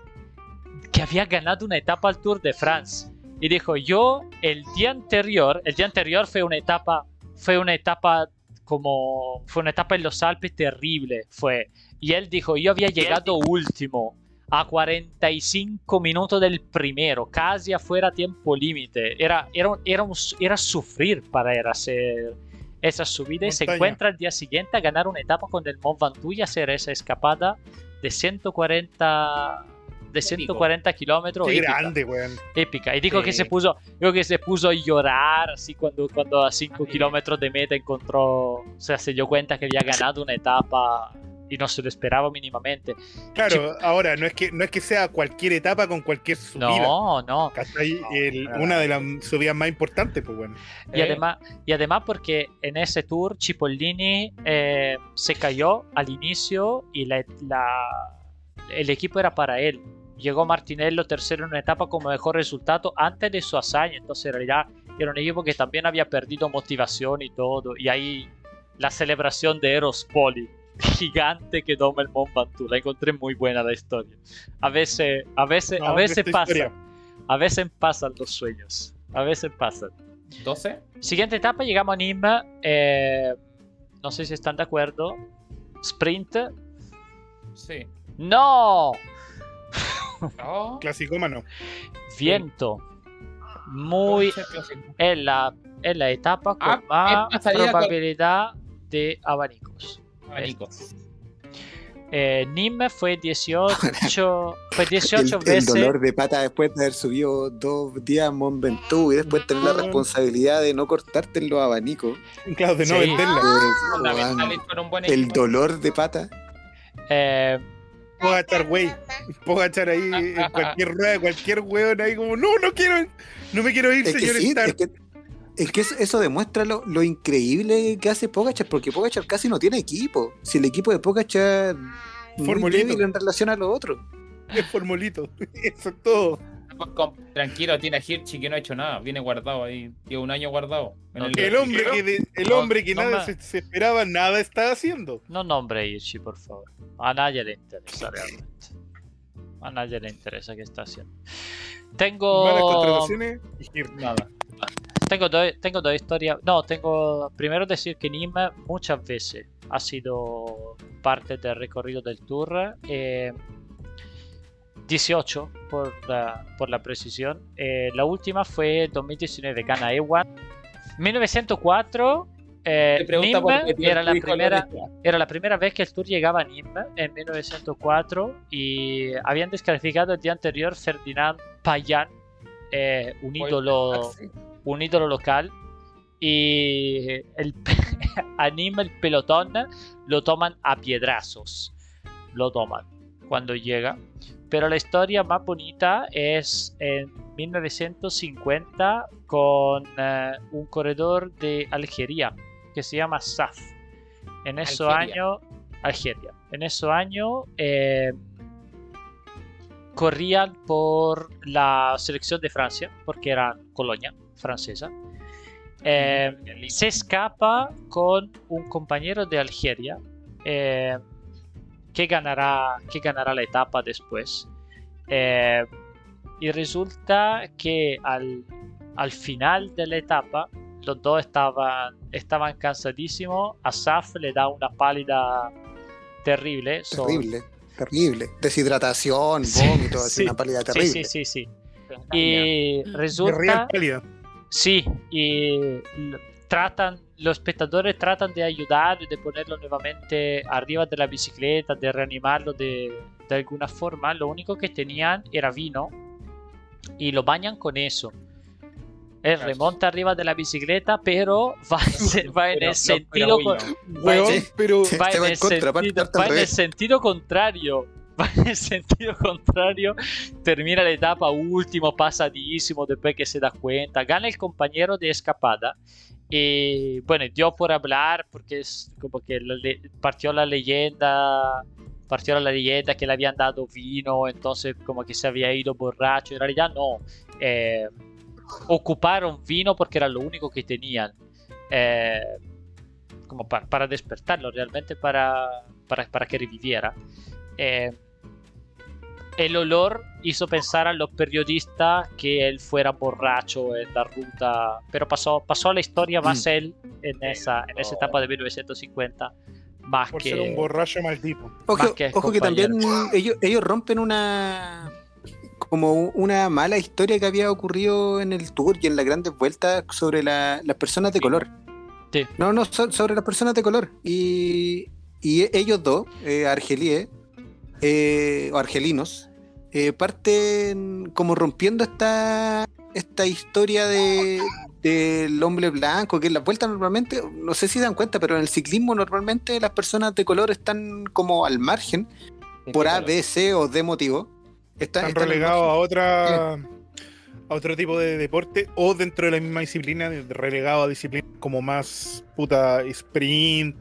que había ganado una etapa al Tour de France. Y dijo, yo el día anterior, el día anterior fue una etapa, fue una etapa como, fue una etapa en los Alpes terrible, fue. Y él dijo, yo había llegado último a 45 minutos del primero, casi afuera tiempo límite. Era, era, era, un- era sufrir para él hacer esa subida y se Montaña. encuentra al día siguiente a ganar una etapa con el Mont Ventoux y hacer esa escapada de 140 de 140 kilómetros Qué épica, grande, weón. épica. y dijo que Sí. se puso dijo que se puso a llorar así cuando, cuando a 5 Ay. kilómetros de meta encontró o sea se dio cuenta que había ganado una etapa y no se lo esperaba mínimamente Claro, ahora, no es que no es que sea cualquier etapa con cualquier subida. no no ¿cachai? El- para una de las subidas más importantes, pues bueno. Y Eh, además, y además porque en ese tour Cipollini eh, se cayó al inicio y la- la- el equipo era para él. Llegó Martinello tercero en una etapa como mejor resultado antes de su hazaña. Entonces en realidad era un equipo que también había perdido motivación y todo. Y ahí la celebración de Eros Poli. (laughs) Gigante que toma el Mont Ventoux. La encontré muy buena la historia. A veces, a veces, a veces pasa. historia. A veces pasan los sueños. A veces pasan. 12. Siguiente etapa, llegamos a Nîmes. eh, no sé si están de acuerdo. Sprint. Sí. ¡No! Oh, (laughs) Clasicómano. Viento. Muy. clásico. Es la, es la etapa con Ah, más con- probabilidad de abanicos. Abanicos. Eh, Nîmes fue 18. (laughs) Fue El, 18 el veces. dolor de pata después de haber subido dos días a Mont Ventoux y después tener la No. responsabilidad de no cortarte en los abanicos. Claro, de no Sí. venderla. Eh, el dolor de pata. eh, Puedo echar güey. Puedo ahí en cualquier rueda, cualquier weón ahí como, no, no quiero, no me quiero ir, Es que señor sí, Stark. es que, es que eso, eso demuestra lo, lo increíble que hace Pogachar, porque Pogachar casi no tiene equipo. Si el equipo de Pogachar muy Formulito. débil en relación a los otros. Es formolito. (laughs) Eso es todo. Con- tranquilo, tiene a Hirschi que no ha hecho nada. Viene guardado ahí. Lleva un año guardado. No, el- El hombre que, de- el No, hombre que no nada se, se esperaba, nada está haciendo. no nombre Irchi, por favor. A nadie le interesa realmente. A nadie le interesa qué está haciendo. Malas Tengo. contrataciones y nada. Tengo dos, tengo dos historias. No, tengo. Primero decir que Nîmes muchas veces ha sido parte del recorrido del tour. eh, 18 por la, por la precisión. Eh, la última fue 2019, gana Ewan. 1904. eh, tío, era la primera era la primera vez que el Tour llegaba a Nîmes en 1904 y habían descalificado el día anterior Ferdinand Payan, eh, un ídolo, un ídolo local. Y el, (laughs) a Nîmes el pelotón lo toman a piedrazos. Lo toman cuando llega. Pero la historia más bonita es en 1950 con eh, un corredor de Algeria que se llama Saf. En esos años, Algeria. En esos años eh, corrían por la selección de Francia, porque eran colonia francesa. Eh, se escapa con un compañero de Algeria eh, que, ganará, que ganará la etapa después. Eh, y resulta que al, al final de la etapa los dos estaban, estaban cansadísimos. Asaf le da una pálida terrible. Terrible, terrible. Deshidratación, Sí, vómito, así sí, una pálida Sí, terrible. sí, sí, sí. Y De resulta... Sí, y tratan, los espectadores tratan de ayudar, de ponerlo nuevamente arriba de la bicicleta, de reanimarlo de, de alguna forma. Lo único que tenían era vino y lo bañan con eso. Él remonta arriba de la bicicleta, pero va, en- (laughs) va en Pero- el no, sentido, pero va Se en va el sentido- va en el sentido contrario. (laughs) Va en el sentido contrario. Termina la etapa último, pasadísimo, después que se da cuenta. Gana el compañero de escapada. Y bueno, dio por hablar porque es como que la partió la leyenda. Partió la leyenda que le habían dado vino, entonces como que se había ido borracho. En realidad no. Eh, ocuparon vino porque era lo único que tenían. Eh, como pa- para despertarlo, realmente para, para, para que reviviera. Eh, el olor hizo pensar a los periodistas que él fuera borracho en la ruta, pero pasó, pasó a la historia más él en esa, en esa etapa de 1950, más por que... ser un borracho maldito. Ojo, Más que ojo que también ellos, ellos rompen una como una mala historia que había ocurrido en el tour y en las grandes vueltas sobre la- las personas de color. Sí. No, no, so- sobre las personas de color. Y, y ellos dos, eh, argelíes eh, o argelinos, eh, parten como rompiendo esta, esta historia de del hombre blanco, que en las vueltas normalmente, no sé si se dan cuenta, pero en el ciclismo normalmente las personas de color están como al margen, por A, B, C o D motivo. Están, Están relegados a otra a otro tipo de deporte o dentro de la misma disciplina, relegado a disciplinas como más puta sprint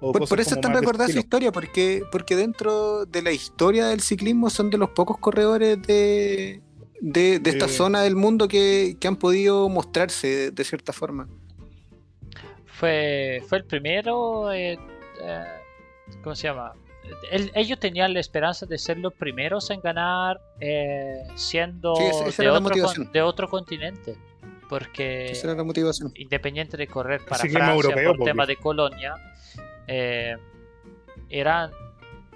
Por, por eso están recordadas su historia, porque, porque dentro de la historia del ciclismo son de los pocos corredores de, de, de esta Eh. zona del mundo que, que han podido mostrarse de, de cierta forma. Fue, fue el primero, eh, eh, ¿cómo se llama? El- ellos tenían la esperanza de ser los primeros en ganar eh, siendo Sí, esa- esa de, era la otro, con- de otro continente. Porque Esa era la motivación. independiente de correr para Francia europeo, por porque- tema de colonia, eh, eran,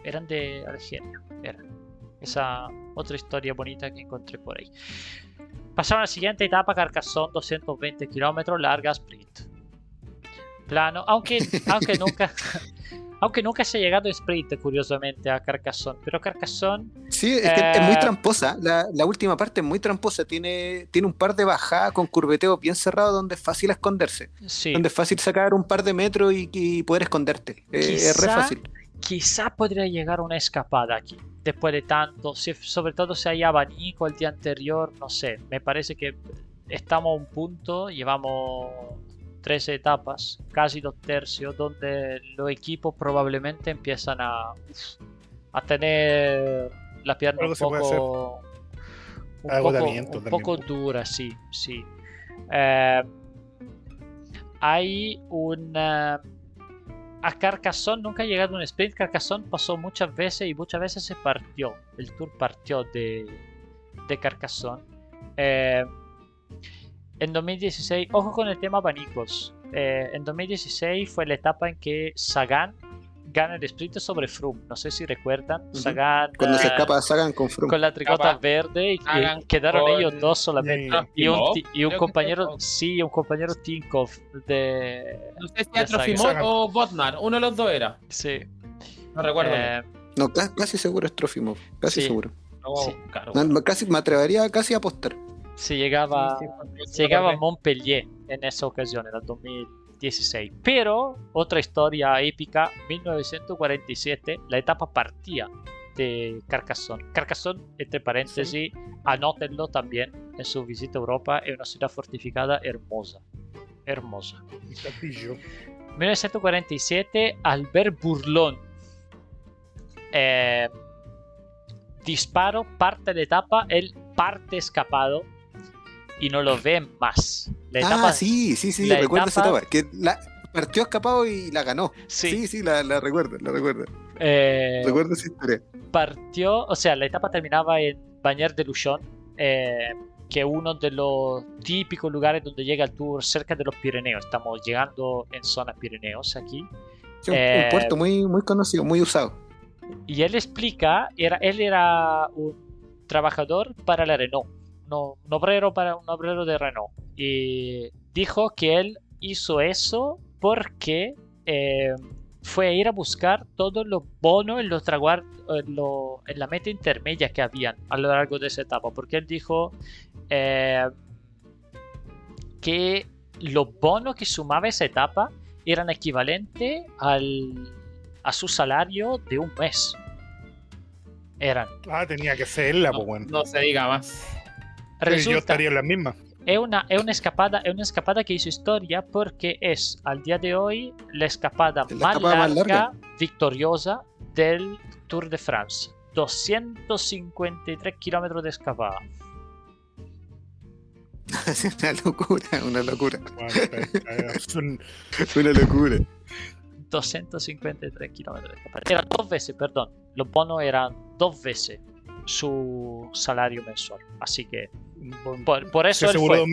eran de Algeria. Eran. Esa otra historia bonita que encontré por ahí. Pasaron a la siguiente etapa, Carcassonne, 220 kilómetros, larga sprint. Plano, aunque, aunque (laughs) nunca... Aunque nunca se ha llegado en sprint, curiosamente, a Carcassonne. Pero Carcassonne Sí, es que es muy Eh. tramposa. La, la última parte es muy tramposa. Tiene, tiene un par de bajadas con curveteo bien cerrado donde es fácil esconderse. sí, Donde es fácil sacar un par de metros y, y poder esconderte. Eh, es re fácil. quizá podría llegar una escapada aquí. Después de tanto, si- sobre todo si hay abanico el día anterior, no sé. Me parece que estamos a un punto, llevamos tres etapas, casi dos tercios, donde los equipos probablemente empiezan a, a tener la pierna Algo un poco, un poco, un sí, sí. Eh, hay una a Carcassonne nunca ha llegado un sprint. Carcassonne pasó muchas veces y muchas veces se partió. El tour partió de, de Carcassonne. Eh, en 2016, ojo con el tema abanicos. Eh, en 2016 fue la etapa en que Sagan gana el sprint sobre Froome. No sé si recuerdan. Ujú. Sagan Cuando se eh, escapa Sagan con Froome. con la tricota verde y, quedaron con- ellos dos solamente. Y un, y un compañero, sí, un compañero Tinkov de. No sé si de era Trofimov Sagan. o Botnar. Uno de los dos era. Sí. No recuerdo. eh, No, ca- casi seguro es Trofimov. Casi Sí. seguro. Sí. no, casi, me atrevería casi a apostar. Se llegaba. Sí, sí, Se llegaba a. Montpellier en esa ocasión, en el 2016. Pero, otra historia épica, 1947, la etapa partía de Carcassonne. Carcassonne, entre paréntesis, anótenlo también en su visita a Europa, es una ciudad fortificada hermosa. Hermosa. Un castillo. 1947, Albert Bourlon. Eh, disparo, parte de etapa, él parte escapado y no lo ven más. La etapa, ah, sí, sí, sí, la recuerdo esa etapa- etapa. Que la, partió escapado y la ganó. sí, Sí, sí, la, la recuerdo, la recuerdo. eh, Recuerdo esa historia. partió, o sea, la etapa terminaba en Bagnères de Luchon, eh, que es uno de los típicos lugares donde llega el tour cerca de los Pirineos. Estamos llegando en zona Pirineos aquí. Sí, un, Eh, un puerto muy, muy conocido, muy usado. Y él explica, era, él era un trabajador para la Renault, no, un, obrero para, un obrero de Renault. Y dijo que él hizo eso porque eh, fue a ir a buscar todos los bonos en, los traguar- en, lo- en la meta intermedia que habían a lo largo de esa etapa. Porque él dijo eh, que los bonos que sumaba esa etapa eran equivalentes al, a su salario de un mes. Eran. Ah, tenía que ser la, pues, No, weón. no se diga más. Yo Resulta, estaría en la misma. es una, es una escapada, es una escapada que hizo historia porque es al día de hoy la escapada, La más, escapada más larga, larga. victoriosa del Tour de France. 253 kilómetros de escapada. Es (laughs) una locura, una locura. (laughs) Una locura. 253 kilómetros de escapada. Eran dos veces, perdón. Los bonos eran dos veces su salario mensual. Así que por, por eso él fue.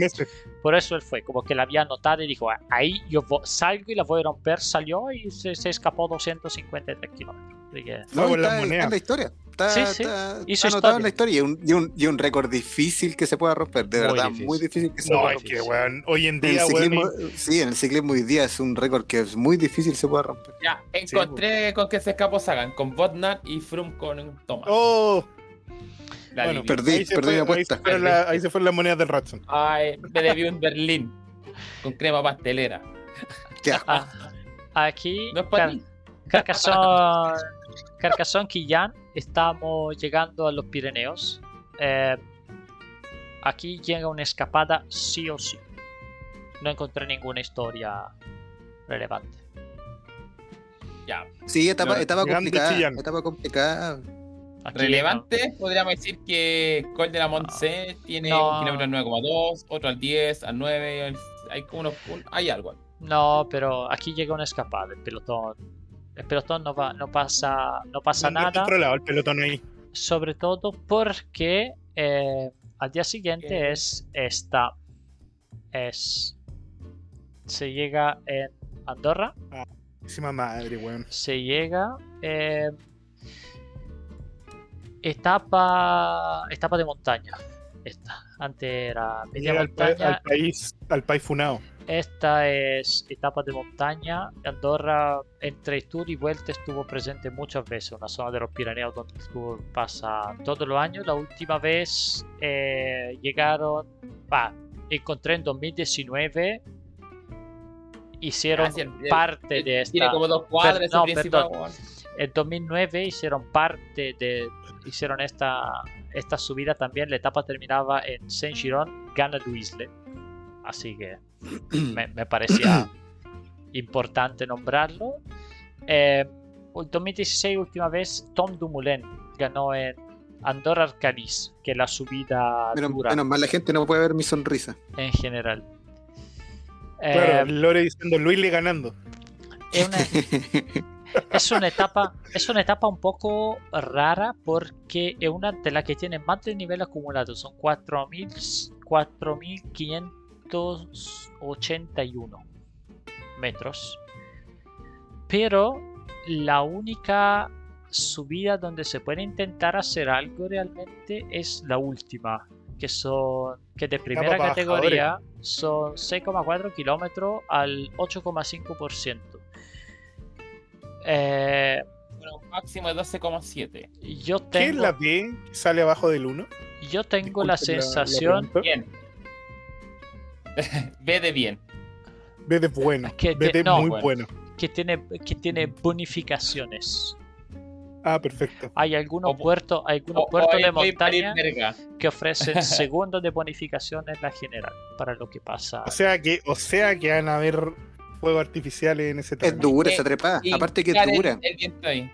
Por eso él fue, como que la había anotado y dijo, "Ah, ahí yo salgo y la voy a romper, salió y se, se escapó 253 kilómetros. Que, No, las está, en la historia. Está, Sí, sí. está- Hizo está historia. anotado en la historia. Y un, y un, y un récord difícil que se pueda romper. De Muy verdad, difícil. muy difícil que se No, pueda es romper. que, weón, hoy en En el día, ciclismo, weón, sí, en el ciclismo hoy día es un récord que es muy difícil se pueda romper. Ya, encontré con que se escapó Sagan, con Botnar y Froome con Thomas. Oh, La bueno, perdí. ahí se perdí fue- mi ahí apuesta. se fueron la- Ahí se fueron las monedas del Ratson. Ay, me debió en Berlín. Con crema pastelera. Qué asco. ah, aquí, No es para Car- ti. Carcassonne, Carcassonne Quillán, estamos llegando a los Pirineos. Eh, aquí llega una escapada sí o sí. No encontré ninguna historia relevante. Ya. Sí, etapa, Lo- etapa complicada. Chillán. Etapa complicada. Aquí Relevante, podríamos decir que Col de la Montse tiene No. un kilómetro al 9,2, otro al 10, al 9, al- hay como unos, un- hay algo. No, pero aquí llega una escapada. El pelotón, el pelotón no va, no pasa, no pasa No está nada. controlado el pelotón ahí. Sobre todo porque eh, al día siguiente ¿Qué? es esta, es se llega en Andorra, Encima madre, weón. se llega eh, etapa, etapa de montaña. Esta, antes era media Llega al, montaña. al país, al país funado. Esta es etapa de montaña. Andorra, entre tour y vuelta, estuvo presente muchas veces. Una zona de los Pirineos donde el tour pasa todos los años. La última vez eh, llegaron. Va, encontré en 2019. Hicieron Ah, sí, parte el- de esta. Tiene como dos cuadras Per- no, perdón. En 2009 hicieron parte de. Hicieron esta, esta subida también. La etapa terminaba en Saint-Giron, gana Luisle. Así que (clears throat) me, me parecía importante nombrarlo. Eh, el 2016, última vez, Tom Dumoulin ganó en Andorra Arcanis, que la subida Menos, dura menos mal la gente no puede ver mi sonrisa. en general. Claro, Eh, Lore diciendo Luis le ganando. es una, (laughs) es una etapa es una etapa un poco rara porque es una de las que tiene más de nivel acumulado. Son 4000 4581 metros. Pero la única subida donde se puede intentar hacer algo realmente es la última que son que de primera categoría son 6,4 kilómetros al 8,5%. Eh, Bueno, un máximo de 12,7. yo ¿Qué es tengo, la B sale abajo del 1? yo tengo la sensación Bien. (laughs) Ve de bien. B de bueno. Que B de- no, muy bueno. bueno. que tiene, que tiene bonificaciones. Ah, perfecto. Hay algunos O- puertos, hay algunos O- o puertos de montaña que ofrecen (laughs) segundos de bonificación en la general para lo que pasa. O sea que, o sea que van a haber fuegos artificiales en ese Es tramo. dura Eh, esa trepada. Y Aparte que es el- dura. El, viento ahí.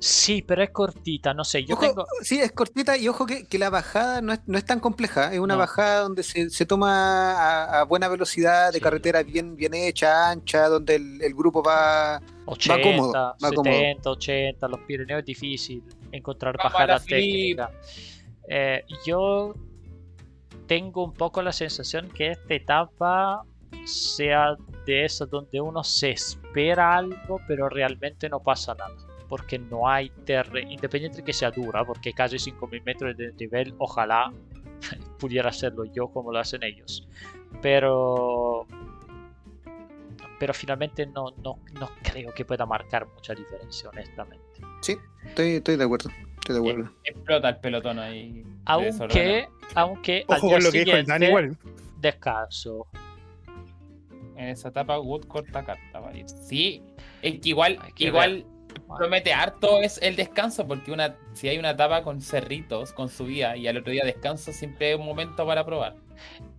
Sí, pero es cortita, no sé. Yo Ojo, tengo. Sí, es cortita y ojo que, que la bajada no es, no es tan compleja. Es una No. bajada donde se, se toma a, a buena velocidad, de Sí. carretera bien, bien hecha, ancha, donde el, el grupo va. 80, cómodo, va 70, 80, los Pirineos es difícil encontrar Vamos bajadas técnicas. Eh, yo tengo un poco la sensación que esta etapa sea de esas donde uno se espera algo, pero realmente no pasa nada. Porque no hay terreno, independiente de que sea dura, porque casi 5000 metros de nivel, ojalá (laughs) pudiera hacerlo yo como lo hacen ellos. Pero pero finalmente no, no, no creo que pueda marcar mucha diferencia, honestamente. Sí, estoy, estoy de acuerdo. Estoy de acuerdo. Explota el pelotón ahí. Aunque, aunque al Ojo día con lo que dijo el siguiente, Dan igual. descanso. En esa etapa, Wood corta carta. Sí, es que igual, Hay que igual promete harto es el descanso, porque una, si hay una etapa con cerritos, con subida, y al otro día descanso, siempre hay un momento para probar.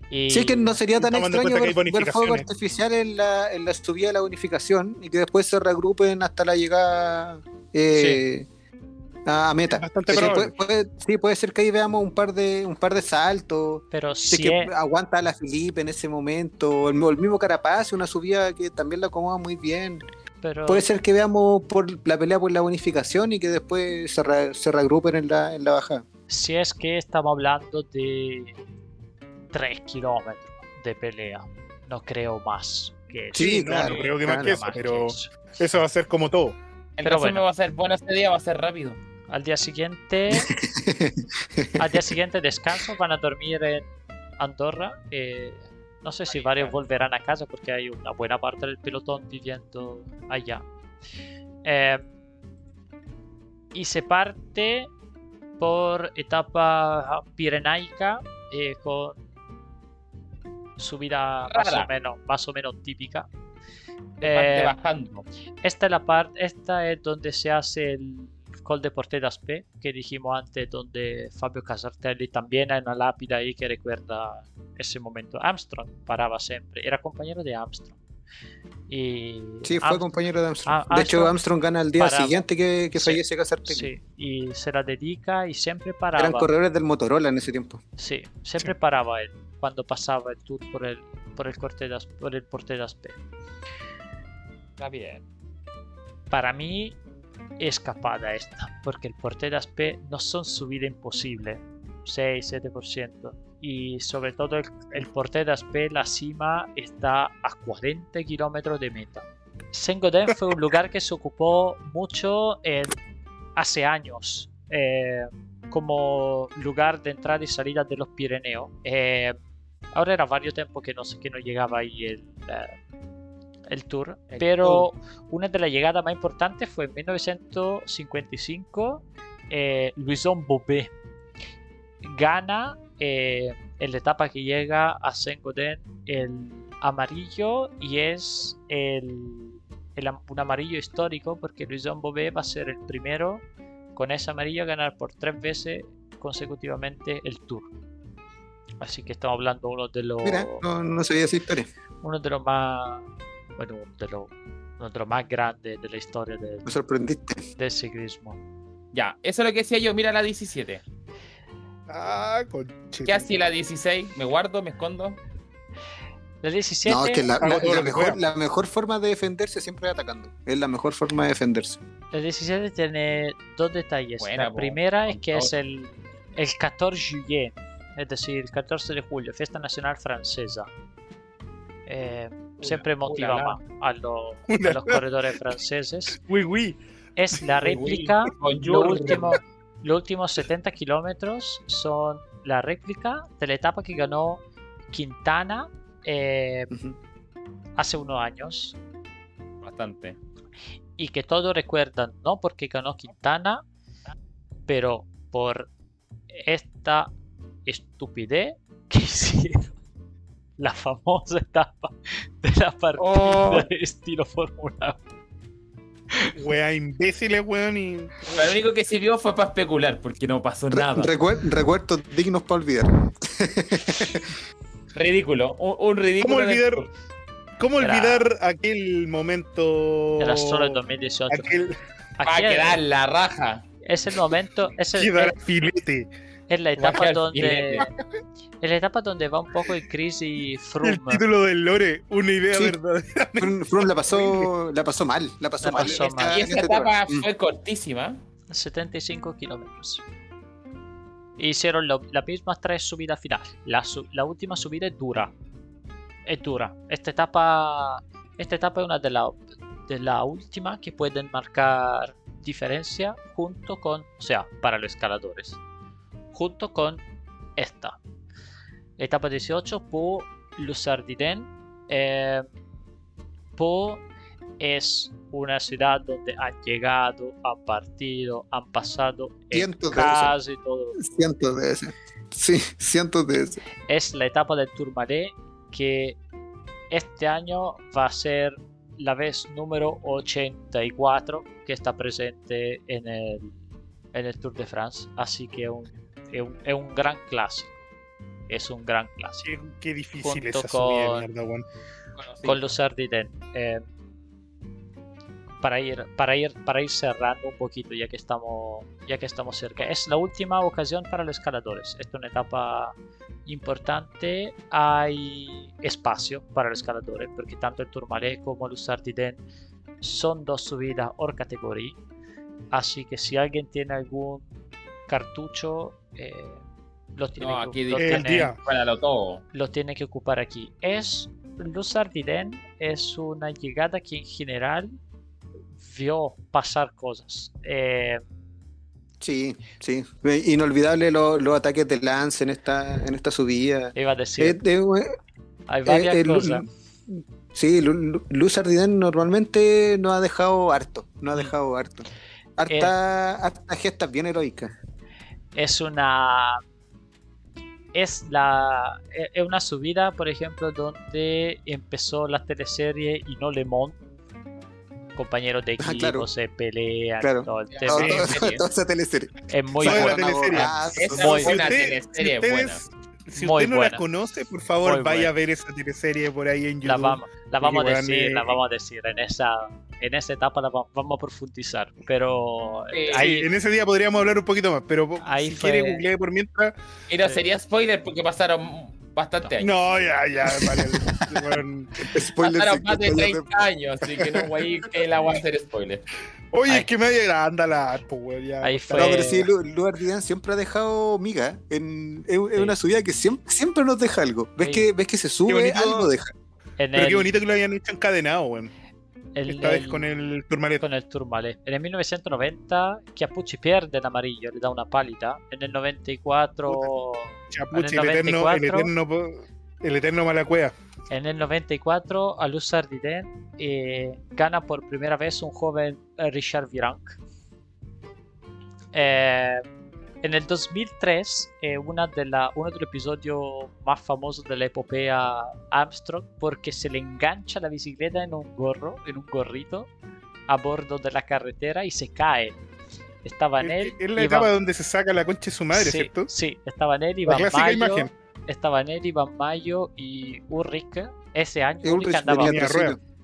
Y Sí, es que no sería tan extraño ver, ver bonificaciones. artificiales en la, en la subida de la bonificación y que después se regrupen hasta la llegada eh, a, a meta. Bastante Sí, probable. puede, puede- sí, puede ser que ahí veamos un par de, un par de saltos. Pero Sí si que es- aguanta a la Felipe en ese momento. El, mismo Carapaz, una subida que también la acomoda muy bien. pero Puede ser que veamos por la pelea por la bonificación y que después se, re- se regrupen en la, en la bajada. si es que estamos hablando de 3 kilómetros de pelea, no creo más que eso. Sí, no, creo que más claro, que eso, más que pero eso. eso va a ser como todo. El Pero resumen bueno. va a ser bueno ese día, va a ser rápido. Al día siguiente, (laughs) al día siguiente descanso, van a dormir en Andorra. eh, no sé si varios volverán a casa porque hay una buena parte del pelotón viviendo allá. Eh, y se parte por etapa pirenaica eh, con subida más o menos, más o menos típica. Eh, bajando. esta es la parte, esta es donde se hace el Col de Portedas P, que dijimos antes, donde Fabio Casartelli también hay una lápida ahí que recuerda ese momento. Armstrong paraba siempre, era compañero de Armstrong. Y Sí, fue Arm- compañero de Armstrong. Ah, de hecho, Armstrong Armstrong gana el día paraba. siguiente que, que Sí, fallece Casartelli. sí, y se la dedica y siempre paraba. Eran corredores del Motorola en ese tiempo. Sí, siempre paraba él cuando pasaba el tour por el por el Cortedas, por el Portedas P. Está bien. Para mí, escapada esta, porque el Porteras P no son subida imposible, 6-7%. Y sobre todo el, el Porteras P, la cima está a 40 kilómetros de meta. Sengoden fue un lugar que se ocupó mucho hace años eh, como lugar de entrada y salida de los Pirineos. Eh, ahora era varios tiempos que no, sé- que no llegaba ahí el, eh, el tour, El pero una de las llegadas más importantes fue en 1955 eh, Bobet. Gana eh, en la etapa que llega a Saint-Gaudens el amarillo y es el, un amarillo histórico porque Louison Bobet va a ser el primero con ese amarillo a ganar por tres veces consecutivamente el tour. Así que estamos hablando uno de los Mira, no, no sabía esa historia. uno de los más bueno uno de los, uno de los más grandes de la historia de- Me sorprendiste. del ciclismo Ya, eso es lo que decía yo. Mira la 17. Ah. ¿Qué hacía la 16? ¿Me guardo? ¿Me escondo? La 17, No, es que la, la- la lo que mejor, la mejor forma de defenderse siempre es atacando. Es la mejor forma de defenderse. la 17 tiene dos detalles. Buena, la primera es que todo. es el, el 14 juillet, es decir, el 14 de julio, fiesta nacional francesa. Eh, siempre motiva más a, (laughs) los- a Ulala. los corredores franceses. Uy, uy. Es la réplica, lo Bonjour. último, los últimos 70 kilómetros son la réplica de la etapa que ganó Quintana eh, hace unos años Bastante. y que todos recuerdan no porque ganó Quintana, pero por esta estupidez que (laughs) hicieron la famosa etapa de la partida Oh. de estilo Fórmula 1. Wea imbéciles, weón. Y... Lo único que sirvió fue para especular, porque no pasó Re- nada. recuer- recuerdos dignos para olvidar. (laughs) Ridículo. Un, un ridículo. ¿Cómo el olvidar? ¿Cómo Era- olvidar aquel momento? Era solo el 2018. Aquel Va a Aquí quedar la raja. es el momento, es, el- filete. Es la etapa donde es la etapa donde va un poco en crisis El Froome. título del Lore, una idea Sí. verdadera. Froome la pasó, la pasó mal. La pasó La mal. pasó esta- mal. Y en esa este etapa tour. Mm. fue cortísima. 75 kilómetros. Hicieron lo- las mismas tres subidas finales. La, su- la última subida es dura. Es dura. Esta etapa, esta etapa es una de las de la última que pueden marcar diferencia junto con, o sea, para los escaladores, junto con esta. Etapa 18 por Luzardiden. Eh, Po es una ciudad donde han llegado, han partido, han pasado en Cientos de casi todo. Cientos de ese. Sí, cientos de ese. Es la etapa del Tourmalet que este año va a ser la vez número 84 que está presente en el, en el Tour de France. Así que un- es un, es un gran clásico. Es un gran clásico. Qué, qué difícil Junto subida con- mierda, weón. con los Ardiden. eh, para ir, para ir, para ir cerrando un poquito, ya que estamos, ya que estamos cerca. Es la última ocasión para los escaladores. Esta es una etapa importante. Hay espacio para los escaladores, porque tanto el Tourmalet como los Ardiden son dos subidas por categoría. Así que si alguien tiene algún cartucho, eh, lo tiene No, que aquí lo el tiene- día. Para todo. lo tiene que ocupar aquí. Es Luz Ardiden es una llegada que en general vio pasar cosas. Eh, Sí, sí. Inolvidable lo- los ataques de Lance en esta, en esta subida. iba a decir, Eh, eh, hay varias eh, cosas. Sí, Lu- Lu- Luz Ardiden normalmente no ha dejado harto. No ha Mm. dejado harto. Eh. Harta, hartas gestas bien heroicas. Es una es la e- es una subida, por ejemplo, donde empezó la teleserie y no Le Monde. Compañeros de Ah, equipo claro. se pelean, Claro. todo el tema. (laughs) Todo- esa teleserie. Es muy teleserie. Muy es una usted- teleserie si ustedes- buena. Si Muy usted no buena. la conoce, por favor, Muy vaya buena. a ver esa teleserie por ahí en YouTube. La vamos, la vamos a decir, eh, la vamos a decir en esa, en esa etapa la va- vamos a profundizar, pero ahí Sí, en ese día podríamos hablar un poquito más, pero Ahí si fue- quiere googlear por mientras. Y no Sí. sería spoiler porque pasaron bastante años. No, ya, ya, vale. (laughs) Spoiler Pasaron más de secreto, ya 30 años, así que no, güey, que la voy a hacer spoiler. Oye, Ahí- es que me había anda la pues, weón, ya. Ahí fue- No, pero sí, Lu- Luz Ardiden siempre ha dejado miga. En, Sí. una subida que siempre, siempre nos deja algo. ¿Ves, Sí. que, ves que se sube, algo deja. en Pero el, qué bonito que lo hayan hecho encadenado, weón. En Esta vez el- con el Tourmalet. con el Tourmalet. En el 1990 Chiappucci pierde el amarillo, le da una pálida. En el 94 Chapuchi, en el el eterno, el 94. eterno, el eterno malacuea. En el 94, a Luz Ardiden eh, gana por primera vez un joven eh, Richard Virenque. Eh, en el 2003, eh, una de la, uno de los episodios más famosos de la epopea Armstrong, porque se le engancha la bicicleta en un gorro, en un gorrito, a bordo de la carretera y se cae. Estaba en él. Es, es la Iván- etapa donde se saca la concha de su madre, sí, ¿cierto? Sí, estaba en él, La Iván clásica Mayo, imagen. estaba en él, Iván Mayo y Ulrich. Ese año Ulrich Ulrich andaba venía.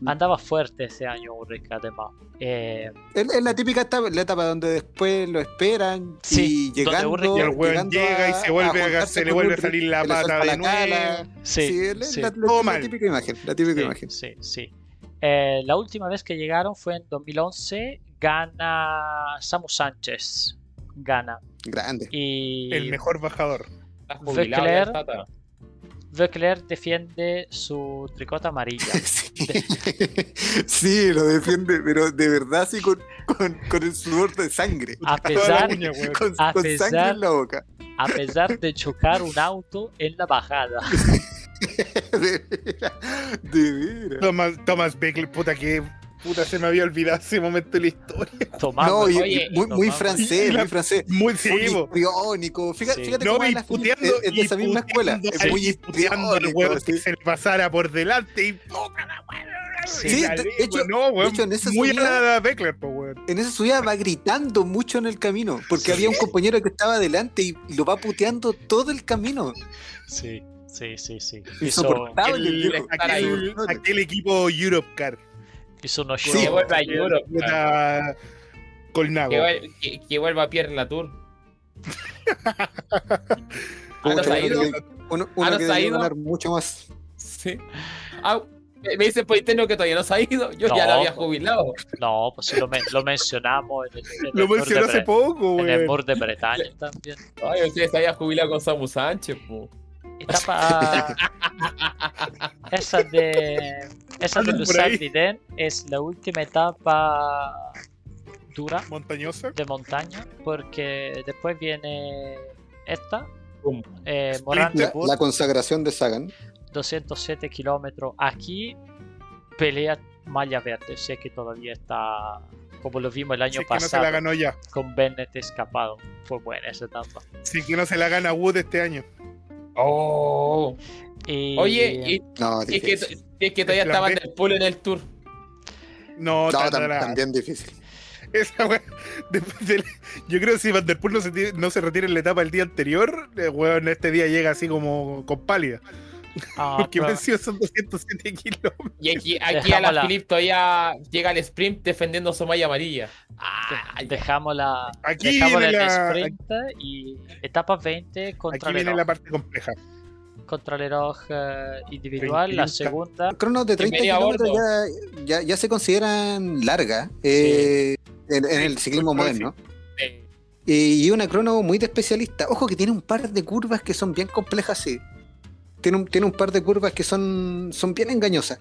Andaba fuerte ese año Ulrich además. Eh, Es, la típica etapa, la etapa donde después lo esperan Sí, y donde llegando. Ulrich- Y el weón llegando llega y se vuelve a- se le vuelve a salir la pata de la nuevo. sí, Sí, es la- sí, la, la- Todo la mal. típica imagen, la típica sí, imagen. sí, sí. Eh, la última vez que llegaron fue en 2011, gana Samu Sánchez, gana. Grande. Y El mejor bajador. Está jubilado Leclerc. Leclerc defiende su tricota amarilla. (laughs) Sí. Sí, lo defiende, pero de verdad sí con, con, con el sudor de sangre. A pesar, uña. Con, A con pesar- sangre en la boca. a pesar de chocar un auto en la bajada. (laughs) De veras. De veras. Thomas, Thomas Beckler, puta que puta se me había olvidado ese momento de la historia. (laughs) Tomando. No, y- Oye, y muy, francés, muy francés. Muy sí, Muy histriónico. Fíjate, Sí. fíjate No, cómo es es, de esa misma escuela. Es muy al histriónico. weón sí. que se le pasara por delante y puta la. Sí, Y de- hecho- no, weón, de hecho, en esa muy subida- Beckler. En esa subida va gritando mucho en el camino, porque Sí. había un compañero que estaba adelante y, lo va puteando todo el camino. Sí, sí, sí, sí. El El-. Aquel- Insoportable. Aquel equipo Europe Car. Hizo unos Sí, Que shows. vuelva a Europe. Puta Colnago. Que, que- que vuelva a Pierre Latour. Pucha, no se ha ido. Uno, uno no que ha ido. ganar mucho más. Sí. Ah, me me dice por interno que todavía no se ha ido. Yo ya No, lo había pues. jubilado. No, pues sí lo, men- lo mencionamos en el, en el Lo mencionó hace poco, En el. Mur de Bretaña también. Ay, usted se había jubilado con Samu Sánchez, po. Etapa. (laughs) esa de. Esa de. Vidén es la última etapa dura Montañosa. de montaña, porque después viene esta, eh, La, la consagración de Sagan. 207 kilómetros. Aquí pelea malla verde, sé que todavía está. Como lo vimos el año Sí que no se pasado la ganó ya. con Bennett escapado. Fue buena esa etapa. Sí que no se la gana Wood este año. Oh. Y- Oye, y, No, y es, que, difícil. y es que todavía estaba en el pool en el tour. No, tam- también difícil. (laughs) Esa wea- después del- yo creo que si Van der Poel no se, no se retira en la etapa el día anterior, el weón este día llega así como con pálida. Ah, Porque pero- venció son 207 kilómetros. Y aquí, aquí a la. Philip todavía llega al sprint defendiendo su malla amarilla. de- dejámosla, Aquí dejámosla viene en la- sprint y etapa 20 contra Aquí viene el la parte compleja. contra el individual, la 30. segunda. Cronos de 30 Bienvenido a kilómetros ya, ya, ya se consideran largas eh, en, en el ciclismo moderno. Eh, Y una crono muy de especialista. Ojo que tiene un par de curvas que son bien complejas, sí. Tiene un, tiene un par de curvas que son, son bien engañosas.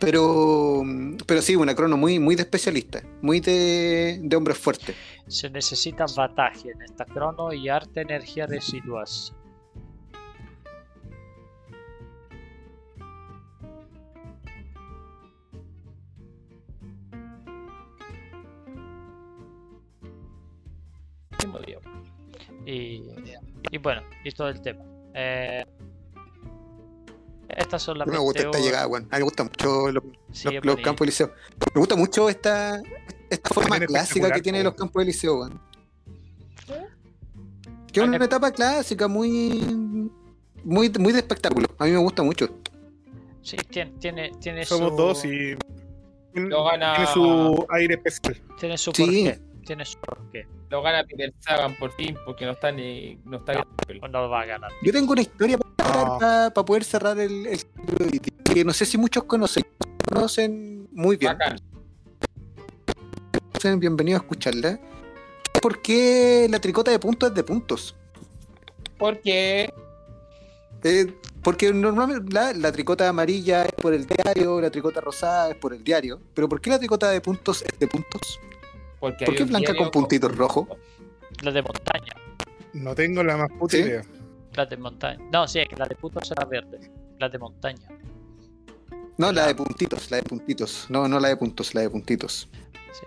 Pero, pero sí, una crono muy, muy de especialista. Muy de, de hombres fuertes. Se necesita bataje en esta crono y arte energía residuas. Y, y bueno, y todo el tema. Eh, estas son las No me gusta esta 21 llegada, weón. A mí me gustan mucho los, Sí, los- los campos de liceo. Me gusta mucho esta, esta forma clásica que tiene los campos de liceo, weón. Que es una etapa clásica, muy, muy, muy de espectáculo. A mí me gusta mucho. Sí, tiene, tiene, tiene Somos su, dos y. Lo gana, Tiene su aire especial. Tiene su Sí. porqué. Tiene su porqué. lo gana Peter Sagan por fin porque no está ni no está no lo va a ganar. Yo tengo una historia Ah. para, poder cerrar el, el ciclo de Viti, que no sé si muchos conocen. Conocen muy bien. Bacán. Sean bienvenidos a escucharla. ¿Por qué la tricota de puntos es de puntos? Porque Eh, porque normalmente la, la tricota amarilla es por el diario, la tricota rosada es por el diario. Pero ¿por qué la tricota de puntos es de puntos? Porque ¿Por qué blanca con puntitos rojos? La de montaña. No tengo la más puta ¿Sí? idea. La de montaña. No, sí, es que la de puto será verde. La de montaña. No, la de puntitos, la de puntitos. No, no la de puntos, la de puntitos. Sí.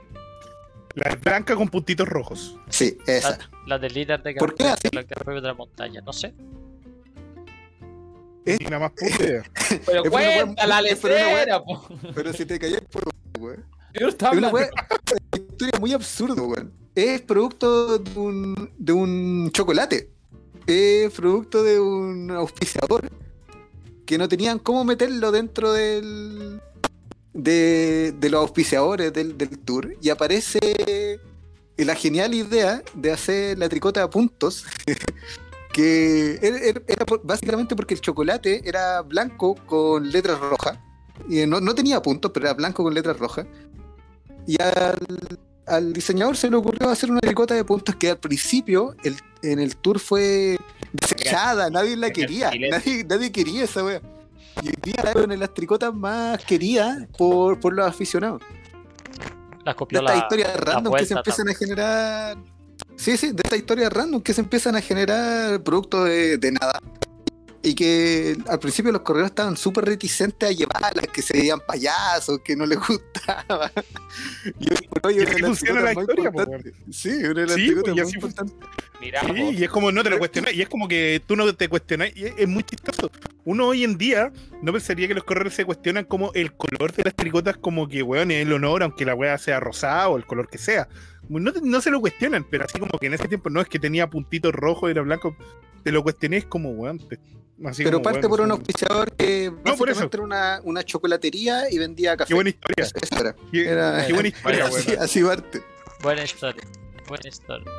La blanca con puntitos rojos. Sí, esa. La, la del líder de ¿Por qué así? la que de la montaña. No sé. Ni la más puta idea. (laughs) Pero Es una cuenta la es una wea- lecera, po. Pero si te callas, pues, weón. Yo estaba Es una hablando. Historia muy absurda, weón. Es producto de un, de un chocolate. Es producto de un auspiciador. Que no tenían cómo meterlo dentro del. de, de los auspiciadores del, del tour y aparece la genial idea de hacer la tricota a puntos. (laughs) que era, era- era por- básicamente porque el chocolate era blanco con letras rojas. Y no, no tenía puntos, pero era blanco con letras rojas. Y al, al diseñador se le ocurrió hacer una tricota de puntos que al principio el- en el tour fue desechada, nadie la quería, nadie, nadie quería esa wea. Y hoy día una de las tricotas más queridas por, por los aficionados. La De copió estas la. historias random que se empiezan a generar. Sí, sí, de estas historias random que se empiezan a generar productos de, de nada. Y que al principio los correos estaban súper reticentes a llevarlas, que se veían payasos, que no les (laughs) gustaba. Y hoy por hoy una funciona la historia. Sí, una de las Sí, tricotas pues, y así Sí, y es como no te lo cuestionas, y es como que tú no te cuestionas, y es, es muy chistoso. Uno hoy en día no pensaría que los corredores se cuestionan como el color de las tricotas, como que, weón, es el honor, aunque la weá sea rosada o el color que sea. No, te- no se lo cuestionan, pero así como que en ese tiempo no es que tenía puntitos rojos y era blanco, te lo cuestioné, es como, weón. te- así Pero como, parte por un auspiciador que por eso. básicamente era una, una chocolatería y vendía café. Qué buena historia. Eso era. Qué, Era- qué buena (laughs) historia, así, weón. así parte. Buena historia. Buena historia.